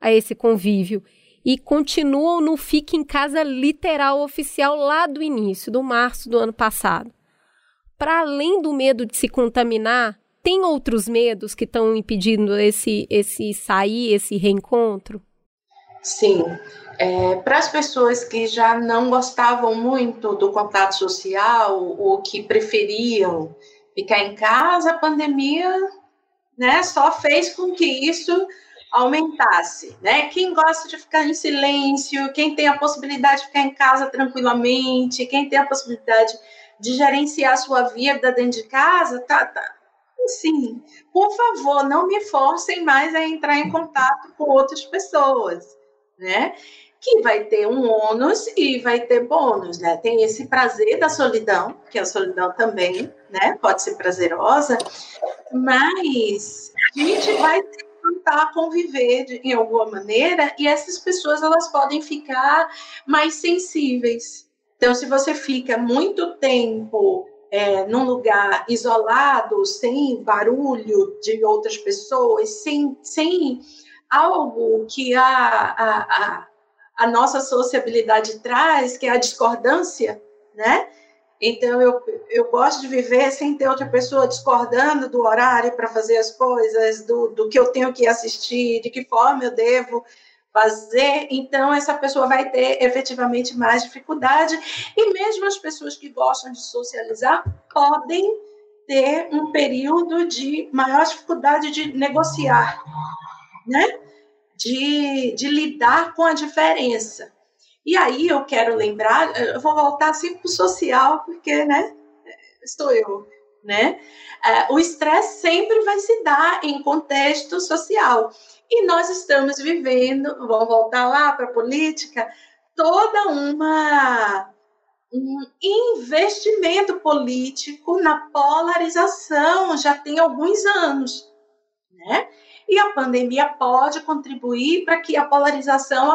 a esse convívio e continuam no fique em casa literal oficial lá do início, do março do ano passado. Para além do medo de se contaminar, tem outros medos que estão impedindo esse, esse sair, esse reencontro? Sim. É, Para as pessoas que já não gostavam muito do contato social ou que preferiam ficar em casa, a pandemia né, só fez com que isso aumentasse, né? Quem gosta de ficar em silêncio, quem tem a possibilidade de ficar em casa tranquilamente, quem tem a possibilidade de gerenciar a sua vida dentro de casa, tá, tá, Sim, por favor, não me forcem mais a entrar em contato com outras pessoas, né? Que vai ter um ônus e vai ter bônus, né? Tem esse prazer da solidão, que a solidão também, né? Pode ser prazerosa, mas a gente vai tentar conviver de, em alguma maneira e essas pessoas elas podem ficar mais sensíveis. Então, se você fica muito tempo é, num lugar isolado, sem barulho de outras pessoas, sem, sem algo que a, a, a, a nossa sociabilidade traz, que é a discordância, né? Então, eu, eu gosto de viver sem ter outra pessoa discordando do horário para fazer as coisas, do, do que eu tenho que assistir, de que forma eu devo fazer, então essa pessoa vai ter efetivamente mais dificuldade. E mesmo as pessoas que gostam de socializar podem ter um período de maior dificuldade de negociar, né? De, de lidar com a diferença. E aí eu quero lembrar, eu vou voltar assim para o social, porque, né? Estou eu, né? É, o estresse sempre vai se dar em contexto social. E nós estamos vivendo, vamos voltar lá para a política, toda uma um investimento político na polarização já tem alguns anos, né? E a pandemia pode contribuir para que a polarização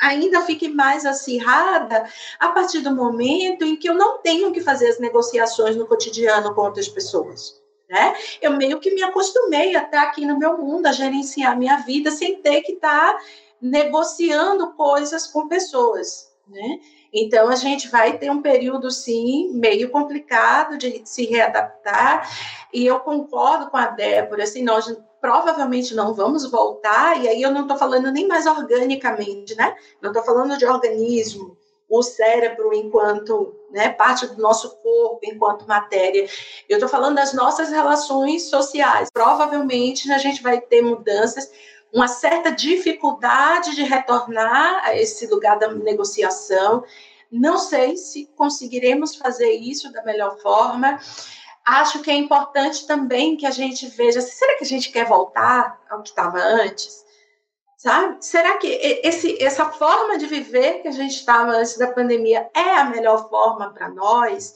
ainda fique mais acirrada a partir do momento em que eu não tenho que fazer as negociações no cotidiano com outras pessoas né? Eu meio que me acostumei a estar aqui no meu mundo, a gerenciar minha vida sem ter que estar negociando coisas com pessoas, né? Então a gente vai ter um período sim meio complicado de se readaptar e eu concordo com a Débora, assim, nós provavelmente não vamos voltar e aí eu não estou falando nem mais organicamente, né? Não estou falando de organismo, o cérebro enquanto né, parte do nosso corpo, enquanto matéria. Eu estou falando das nossas relações sociais. Provavelmente a gente vai ter mudanças, uma certa dificuldade de retornar a esse lugar da negociação. Não sei se conseguiremos fazer isso da melhor forma. Acho que é importante também que a gente veja: será que a gente quer voltar ao que estava antes? sabe? Será que esse, essa forma de viver que a gente estava antes da pandemia é a melhor forma para nós?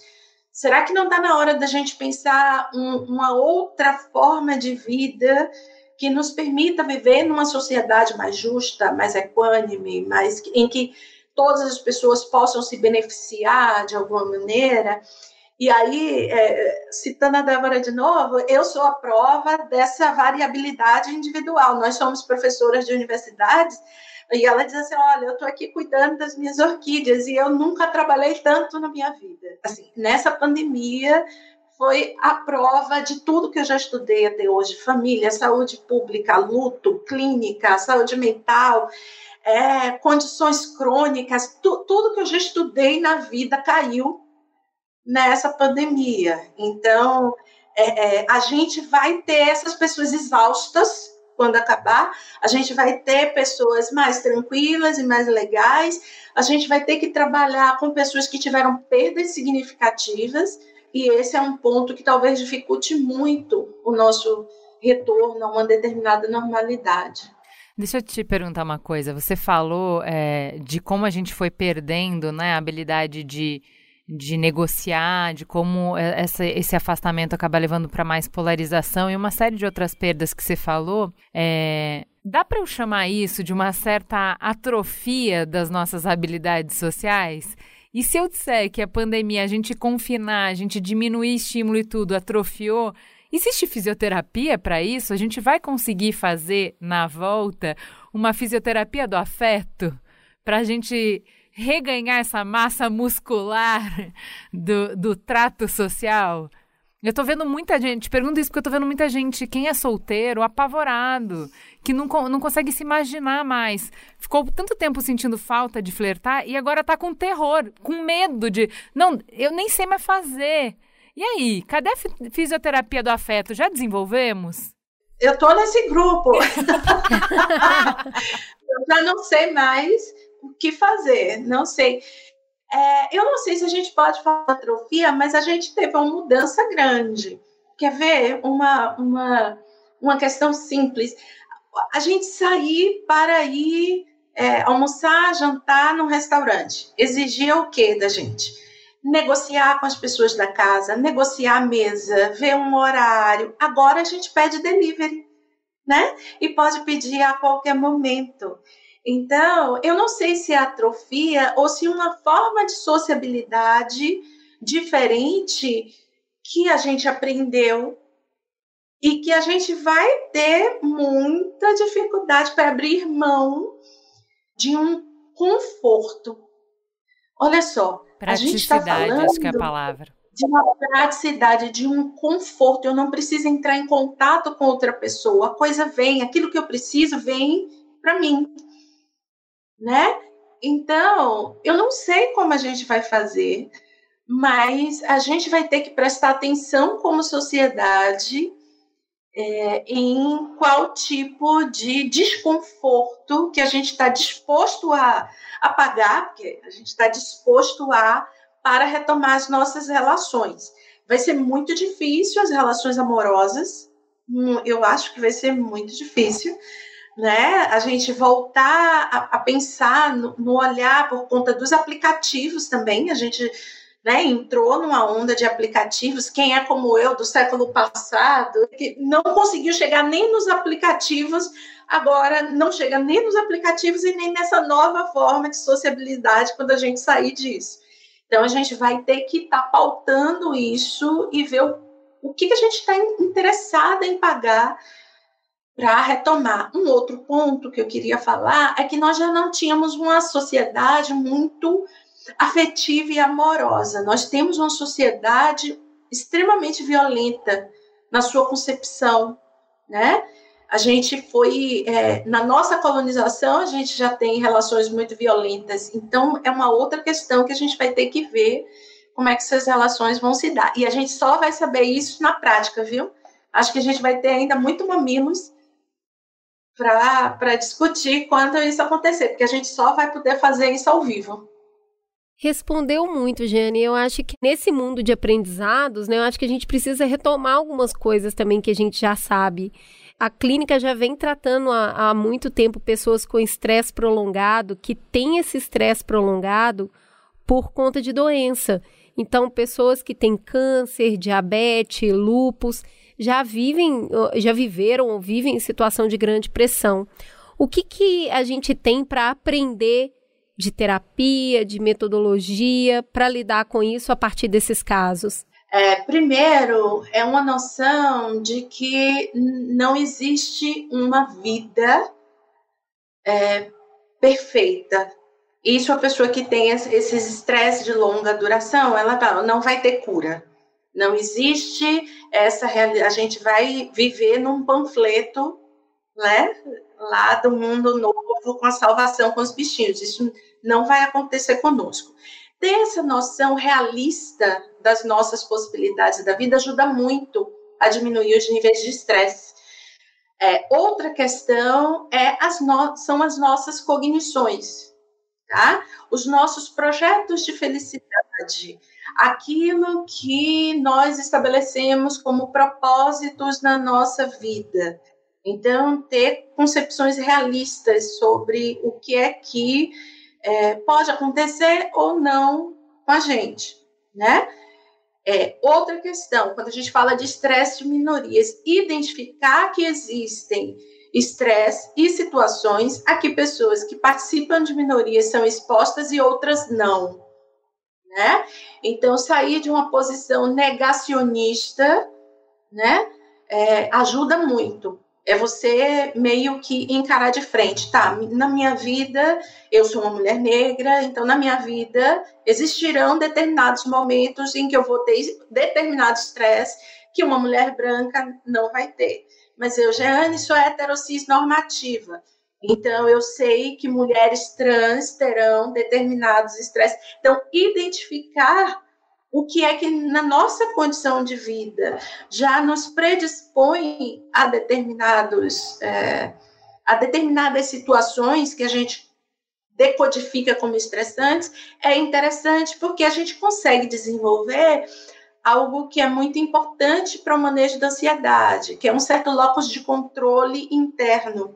Será que não está na hora da gente pensar um, uma outra forma de vida que nos permita viver numa sociedade mais justa, mais equânime, mais em que todas as pessoas possam se beneficiar de alguma maneira? E aí, é, citando a Débora de novo, eu sou a prova dessa variabilidade individual. Nós somos professoras de universidades e ela diz assim: Olha, eu estou aqui cuidando das minhas orquídeas e eu nunca trabalhei tanto na minha vida. Assim, nessa pandemia, foi a prova de tudo que eu já estudei até hoje: família, saúde pública, luto, clínica, saúde mental, é, condições crônicas, tu, tudo que eu já estudei na vida caiu nessa pandemia. Então, é, é, a gente vai ter essas pessoas exaustas quando acabar, a gente vai ter pessoas mais tranquilas e mais legais, a gente vai ter que trabalhar com pessoas que tiveram perdas significativas, e esse é um ponto que talvez dificulte muito o nosso retorno a uma determinada normalidade. Deixa eu te perguntar uma coisa. Você falou é, de como a gente foi perdendo né, a habilidade de de negociar, de como essa, esse afastamento acaba levando para mais polarização e uma série de outras perdas que você falou. É, dá para eu chamar isso de uma certa atrofia das nossas habilidades sociais? E se eu disser que a pandemia, a gente confinar, a gente diminuir estímulo e tudo, atrofiou, existe fisioterapia para isso? A gente vai conseguir fazer na volta uma fisioterapia do afeto para a gente reganhar essa massa muscular do, do trato social? Eu tô vendo muita gente, pergunto isso porque eu tô vendo muita gente, quem é solteiro, apavorado, que não, não consegue se imaginar mais. Ficou tanto tempo sentindo falta de flertar e agora tá com terror, com medo de. Não, eu nem sei mais fazer. E aí, cadê a fisioterapia do afeto? Já desenvolvemos? Eu tô nesse grupo. eu já não sei mais o que fazer, não sei. É, eu não sei se a gente pode falar atrofia, mas a gente teve uma mudança grande. Quer ver uma, uma, uma questão simples? A gente sair para ir é, almoçar, jantar num restaurante. Exigia o que da gente? Negociar com as pessoas da casa, negociar a mesa, ver um horário. Agora a gente pede delivery, né? E pode pedir a qualquer momento. Então, eu não sei se é atrofia ou se uma forma de sociabilidade diferente que a gente aprendeu e que a gente vai ter muita dificuldade para abrir mão de um conforto. Olha só, a gente está falando acho que é a palavra. de uma praticidade, de um conforto. Eu não preciso entrar em contato com outra pessoa. A coisa vem, aquilo que eu preciso vem para mim né? Então, eu não sei como a gente vai fazer, mas a gente vai ter que prestar atenção como sociedade é, em qual tipo de desconforto que a gente está disposto a, a pagar, porque a gente está disposto a para retomar as nossas relações. Vai ser muito difícil as relações amorosas, hum, eu acho que vai ser muito difícil, né? A gente voltar a, a pensar no, no, olhar por conta dos aplicativos também. A gente né, entrou numa onda de aplicativos. Quem é como eu do século passado, que não conseguiu chegar nem nos aplicativos, agora não chega nem nos aplicativos e nem nessa nova forma de sociabilidade quando a gente sair disso. Então a gente vai ter que estar tá pautando isso e ver o, o que, que a gente está interessada em pagar para retomar. Um outro ponto que eu queria falar é que nós já não tínhamos uma sociedade muito afetiva e amorosa. Nós temos uma sociedade extremamente violenta na sua concepção, né? A gente foi é, na nossa colonização a gente já tem relações muito violentas. Então é uma outra questão que a gente vai ter que ver como é que essas relações vão se dar. E a gente só vai saber isso na prática, viu? Acho que a gente vai ter ainda muito mamilos para discutir quando isso acontecer, porque a gente só vai poder fazer isso ao vivo. Respondeu muito, Jane. Eu acho que nesse mundo de aprendizados, né, eu acho que a gente precisa retomar algumas coisas também que a gente já sabe. A clínica já vem tratando há, há muito tempo pessoas com estresse prolongado, que têm esse estresse prolongado por conta de doença. Então, pessoas que têm câncer, diabetes, lúpus, já vivem, já viveram ou vivem em situação de grande pressão. O que, que a gente tem para aprender de terapia, de metodologia, para lidar com isso a partir desses casos? É, primeiro, é uma noção de que não existe uma vida é, perfeita. Isso a pessoa que tem esses estresses de longa duração, ela não vai ter cura. Não existe essa realidade. A gente vai viver num panfleto, né? Lá do mundo novo com a salvação com os bichinhos. Isso não vai acontecer conosco. Ter essa noção realista das nossas possibilidades da vida ajuda muito a diminuir os níveis de estresse. É, outra questão é as no... são as nossas cognições, tá? Os nossos projetos de felicidade aquilo que nós estabelecemos como propósitos na nossa vida. Então, ter concepções realistas sobre o que é que é, pode acontecer ou não com a gente, né? É, outra questão, quando a gente fala de estresse de minorias, identificar que existem estresse e situações a que pessoas que participam de minorias são expostas e outras não né? Então, sair de uma posição negacionista, né, é, ajuda muito. É você meio que encarar de frente, tá? Na minha vida, eu sou uma mulher negra, então na minha vida existirão determinados momentos em que eu vou ter determinado estresse que uma mulher branca não vai ter. Mas eu, Jeane, sou heterocis normativa. Então, eu sei que mulheres trans terão determinados estresses. Então, identificar o que é que na nossa condição de vida já nos predispõe a determinados é, a determinadas situações que a gente decodifica como estressantes é interessante porque a gente consegue desenvolver algo que é muito importante para o manejo da ansiedade, que é um certo locus de controle interno.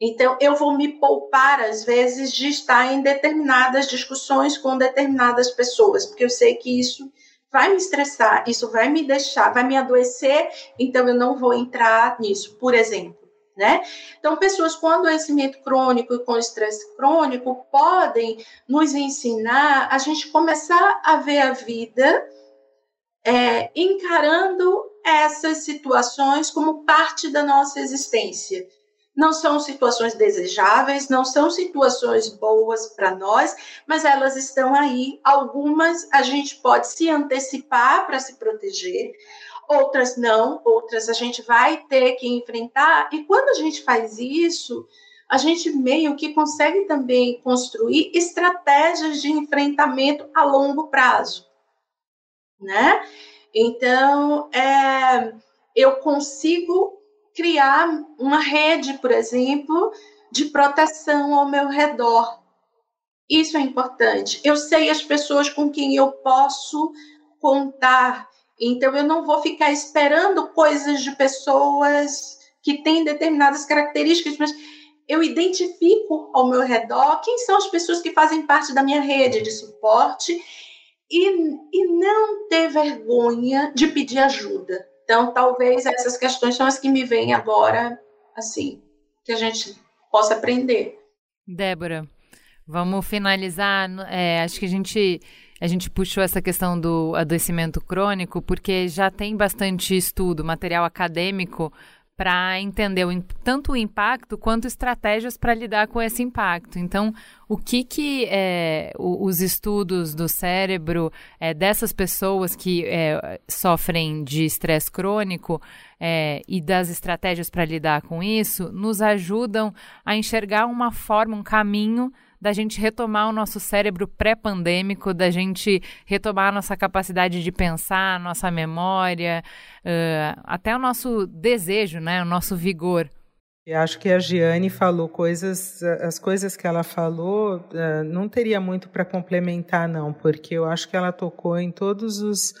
Então, eu vou me poupar, às vezes, de estar em determinadas discussões com determinadas pessoas, porque eu sei que isso vai me estressar, isso vai me deixar, vai me adoecer, então eu não vou entrar nisso, por exemplo. Né? Então, pessoas com adoecimento crônico e com estresse crônico podem nos ensinar a gente começar a ver a vida é, encarando essas situações como parte da nossa existência não são situações desejáveis, não são situações boas para nós, mas elas estão aí. Algumas a gente pode se antecipar para se proteger, outras não, outras a gente vai ter que enfrentar. E quando a gente faz isso, a gente meio que consegue também construir estratégias de enfrentamento a longo prazo, né? Então, é, eu consigo criar uma rede, por exemplo, de proteção ao meu redor. Isso é importante. Eu sei as pessoas com quem eu posso contar. Então, eu não vou ficar esperando coisas de pessoas que têm determinadas características, mas eu identifico ao meu redor quem são as pessoas que fazem parte da minha rede de suporte e, e não ter vergonha de pedir ajuda. Então, talvez essas questões são as que me vêm agora, assim, que a gente possa aprender. Débora, vamos finalizar. É, acho que a gente a gente puxou essa questão do adoecimento crônico porque já tem bastante estudo, material acadêmico para entender o, tanto o impacto quanto estratégias para lidar com esse impacto. Então, o que, que é, os estudos do cérebro é, dessas pessoas que é, sofrem de estresse crônico é, e das estratégias para lidar com isso nos ajudam a enxergar uma forma, um caminho da gente retomar o nosso cérebro pré-pandêmico, da gente retomar a nossa capacidade de pensar, nossa memória, uh, até o nosso desejo, né, o nosso vigor. Eu acho que a Giane falou coisas, as coisas que ela falou, uh, não teria muito para complementar, não, porque eu acho que ela tocou em todos os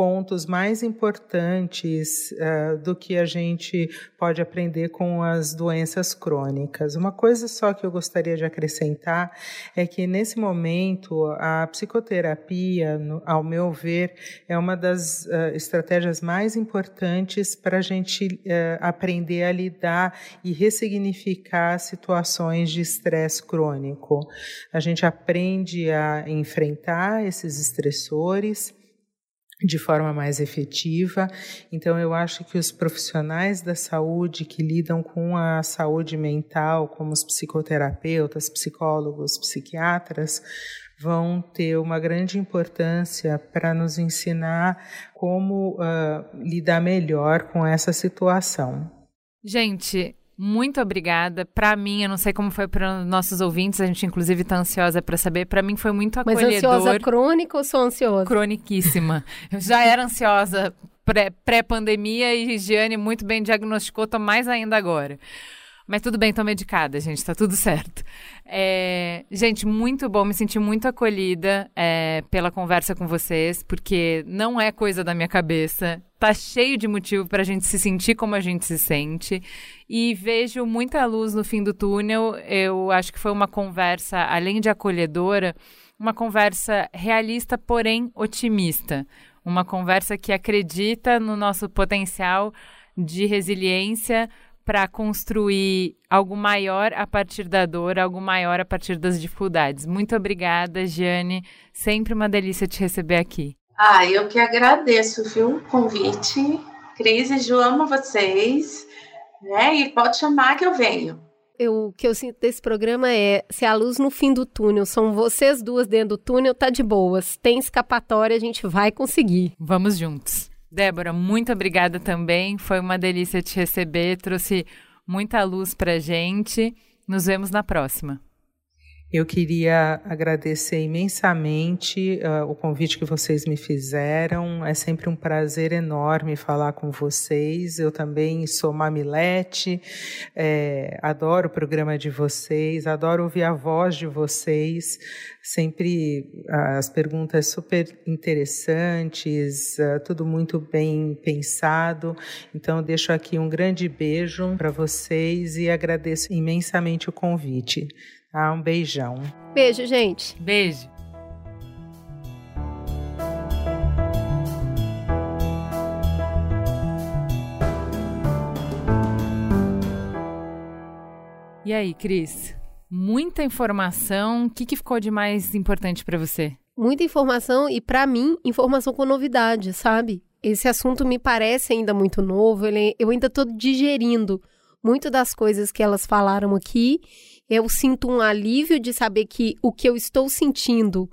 pontos mais importantes uh, do que a gente pode aprender com as doenças crônicas. Uma coisa só que eu gostaria de acrescentar é que, nesse momento, a psicoterapia, no, ao meu ver, é uma das uh, estratégias mais importantes para a gente uh, aprender a lidar e ressignificar situações de estresse crônico. A gente aprende a enfrentar esses estressores de forma mais efetiva. Então, eu acho que os profissionais da saúde que lidam com a saúde mental, como os psicoterapeutas, psicólogos, psiquiatras, vão ter uma grande importância para nos ensinar como uh, lidar melhor com essa situação. Gente, muito obrigada. Para mim, eu não sei como foi para nossos ouvintes, a gente inclusive está ansiosa para saber. Para mim foi muito acolhedor. Mas ansiosa crônica ou só ansiosa? Croniquíssima. eu já era ansiosa pré-pandemia e Giane muito bem diagnosticou, tô mais ainda agora. Mas tudo bem, tô medicada, gente, tá tudo certo. É, gente, muito bom, me senti muito acolhida é, pela conversa com vocês, porque não é coisa da minha cabeça. Tá cheio de motivo para a gente se sentir como a gente se sente. E vejo muita luz no fim do túnel. Eu acho que foi uma conversa, além de acolhedora, uma conversa realista, porém otimista. Uma conversa que acredita no nosso potencial de resiliência para construir algo maior a partir da dor, algo maior a partir das dificuldades. Muito obrigada, Jane. Sempre uma delícia te receber aqui. Ah, eu que agradeço, viu, o convite. Cris e Ju, amo vocês, né? E pode chamar que eu venho. Eu, o que eu sinto desse programa é se a luz no fim do túnel são vocês duas dentro do túnel, tá de boas. Tem escapatória, a gente vai conseguir. Vamos juntos. Débora, muito obrigada também. Foi uma delícia te receber, trouxe muita luz para gente. Nos vemos na próxima. Eu queria agradecer imensamente uh, o convite que vocês me fizeram. É sempre um prazer enorme falar com vocês. Eu também sou mamilete, é, adoro o programa de vocês, adoro ouvir a voz de vocês. Sempre uh, as perguntas super interessantes, uh, tudo muito bem pensado. Então, deixo aqui um grande beijo para vocês e agradeço imensamente o convite. Ah, um beijão. Beijo, gente. Beijo. E aí, Cris? Muita informação. O que, que ficou de mais importante para você? Muita informação e, para mim, informação com novidade, sabe? Esse assunto me parece ainda muito novo. Ele, eu ainda estou digerindo muito das coisas que elas falaram aqui eu sinto um alívio de saber que o que eu estou sentindo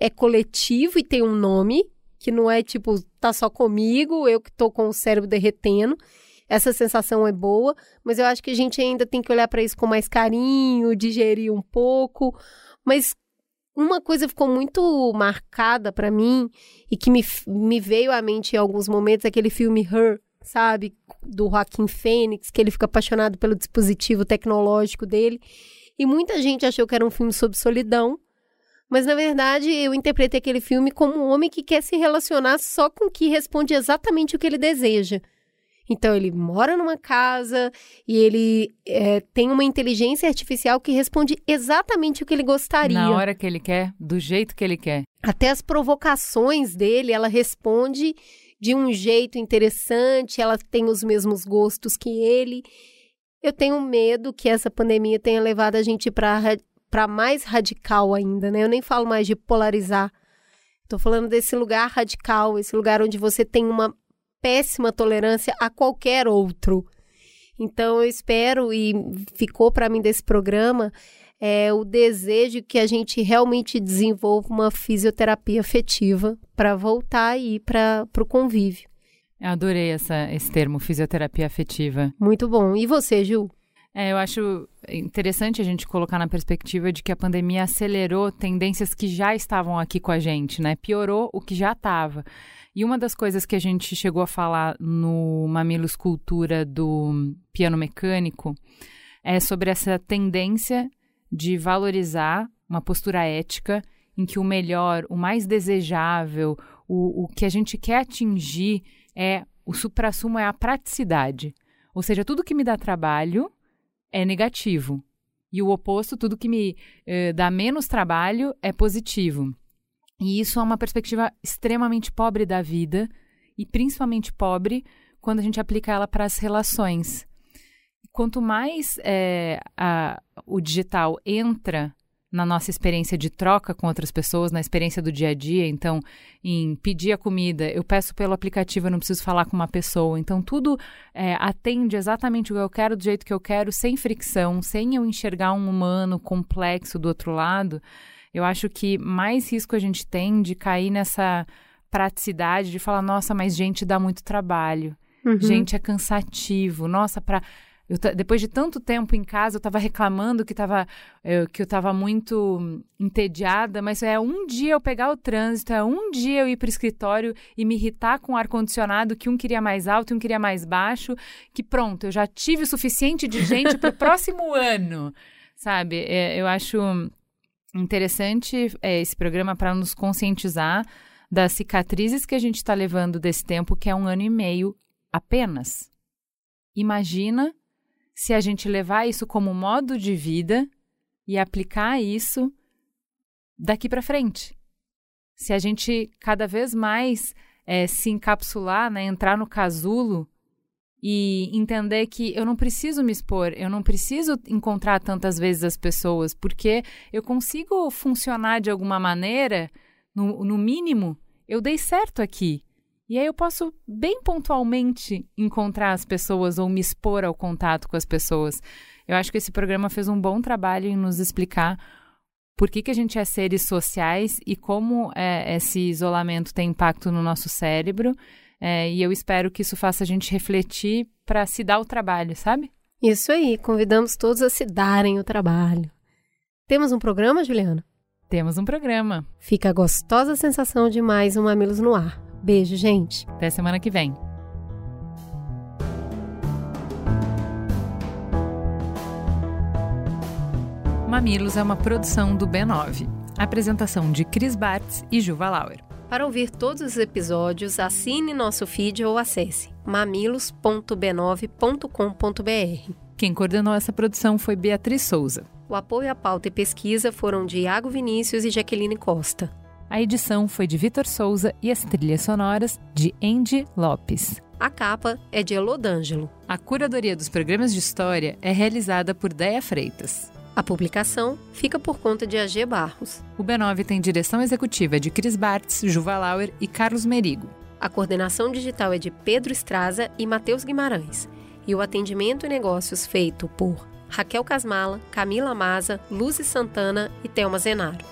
é coletivo e tem um nome, que não é tipo, tá só comigo, eu que tô com o cérebro derretendo. Essa sensação é boa, mas eu acho que a gente ainda tem que olhar para isso com mais carinho, digerir um pouco. Mas uma coisa ficou muito marcada para mim e que me, me veio à mente em alguns momentos, aquele filme Her, sabe? Do Joaquim Fênix, que ele fica apaixonado pelo dispositivo tecnológico dele. E muita gente achou que era um filme sobre solidão. Mas na verdade, eu interpretei aquele filme como um homem que quer se relacionar só com que responde exatamente o que ele deseja. Então ele mora numa casa e ele é, tem uma inteligência artificial que responde exatamente o que ele gostaria. Na hora que ele quer, do jeito que ele quer. Até as provocações dele, ela responde de um jeito interessante, ela tem os mesmos gostos que ele. Eu tenho medo que essa pandemia tenha levado a gente para mais radical ainda, né? Eu nem falo mais de polarizar. Estou falando desse lugar radical, esse lugar onde você tem uma péssima tolerância a qualquer outro. Então eu espero e ficou para mim desse programa é o desejo que a gente realmente desenvolva uma fisioterapia afetiva para voltar aí para o convívio. Eu adorei essa, esse termo, fisioterapia afetiva. Muito bom. E você, Ju? É, eu acho interessante a gente colocar na perspectiva de que a pandemia acelerou tendências que já estavam aqui com a gente, né? Piorou o que já estava. E uma das coisas que a gente chegou a falar no Mamilos Cultura do piano mecânico é sobre essa tendência de valorizar uma postura ética em que o melhor, o mais desejável, o, o que a gente quer atingir é o supra-sumo é a praticidade. Ou seja, tudo que me dá trabalho é negativo. E o oposto, tudo que me eh, dá menos trabalho é positivo. E isso é uma perspectiva extremamente pobre da vida, e principalmente pobre quando a gente aplica ela para as relações. Quanto mais é, a, o digital entra na nossa experiência de troca com outras pessoas, na experiência do dia a dia. Então, em pedir a comida, eu peço pelo aplicativo, eu não preciso falar com uma pessoa. Então, tudo é, atende exatamente o que eu quero, do jeito que eu quero, sem fricção, sem eu enxergar um humano complexo do outro lado. Eu acho que mais risco a gente tem de cair nessa praticidade de falar, nossa, mas gente dá muito trabalho. Uhum. Gente é cansativo. Nossa, para depois de tanto tempo em casa, eu estava reclamando que, tava, eu, que eu estava muito entediada, mas é um dia eu pegar o trânsito, é um dia eu ir para o escritório e me irritar com o ar-condicionado, que um queria mais alto e um queria mais baixo, que pronto, eu já tive o suficiente de gente para o próximo ano, sabe? É, eu acho interessante é, esse programa para nos conscientizar das cicatrizes que a gente está levando desse tempo, que é um ano e meio apenas. Imagina se a gente levar isso como modo de vida e aplicar isso daqui para frente. Se a gente cada vez mais é, se encapsular, né, entrar no casulo e entender que eu não preciso me expor, eu não preciso encontrar tantas vezes as pessoas, porque eu consigo funcionar de alguma maneira, no, no mínimo, eu dei certo aqui. E aí eu posso bem pontualmente encontrar as pessoas ou me expor ao contato com as pessoas. Eu acho que esse programa fez um bom trabalho em nos explicar por que, que a gente é seres sociais e como é, esse isolamento tem impacto no nosso cérebro é, e eu espero que isso faça a gente refletir para se dar o trabalho, sabe? Isso aí, convidamos todos a se darem o trabalho. Temos um programa, Juliana? Temos um programa. Fica a gostosa sensação de mais um Mamilos no Ar. Beijo, gente. Até semana que vem. Mamilos é uma produção do B9. Apresentação de Cris Bartz e Juva Lauer. Para ouvir todos os episódios, assine nosso feed ou acesse mamilos.b9.com.br. Quem coordenou essa produção foi Beatriz Souza. O apoio à pauta e pesquisa foram de Iago Vinícius e Jaqueline Costa. A edição foi de Vitor Souza e as trilhas sonoras de Andy Lopes. A capa é de Elodângelo. A curadoria dos programas de história é realizada por Deia Freitas. A publicação fica por conta de AG Barros. O B9 tem direção executiva de Cris Bartz, Juva Lauer e Carlos Merigo. A coordenação digital é de Pedro Estraza e Matheus Guimarães. E o atendimento e negócios feito por Raquel Casmala, Camila Maza, Luzi Santana e Thelma Zenaro.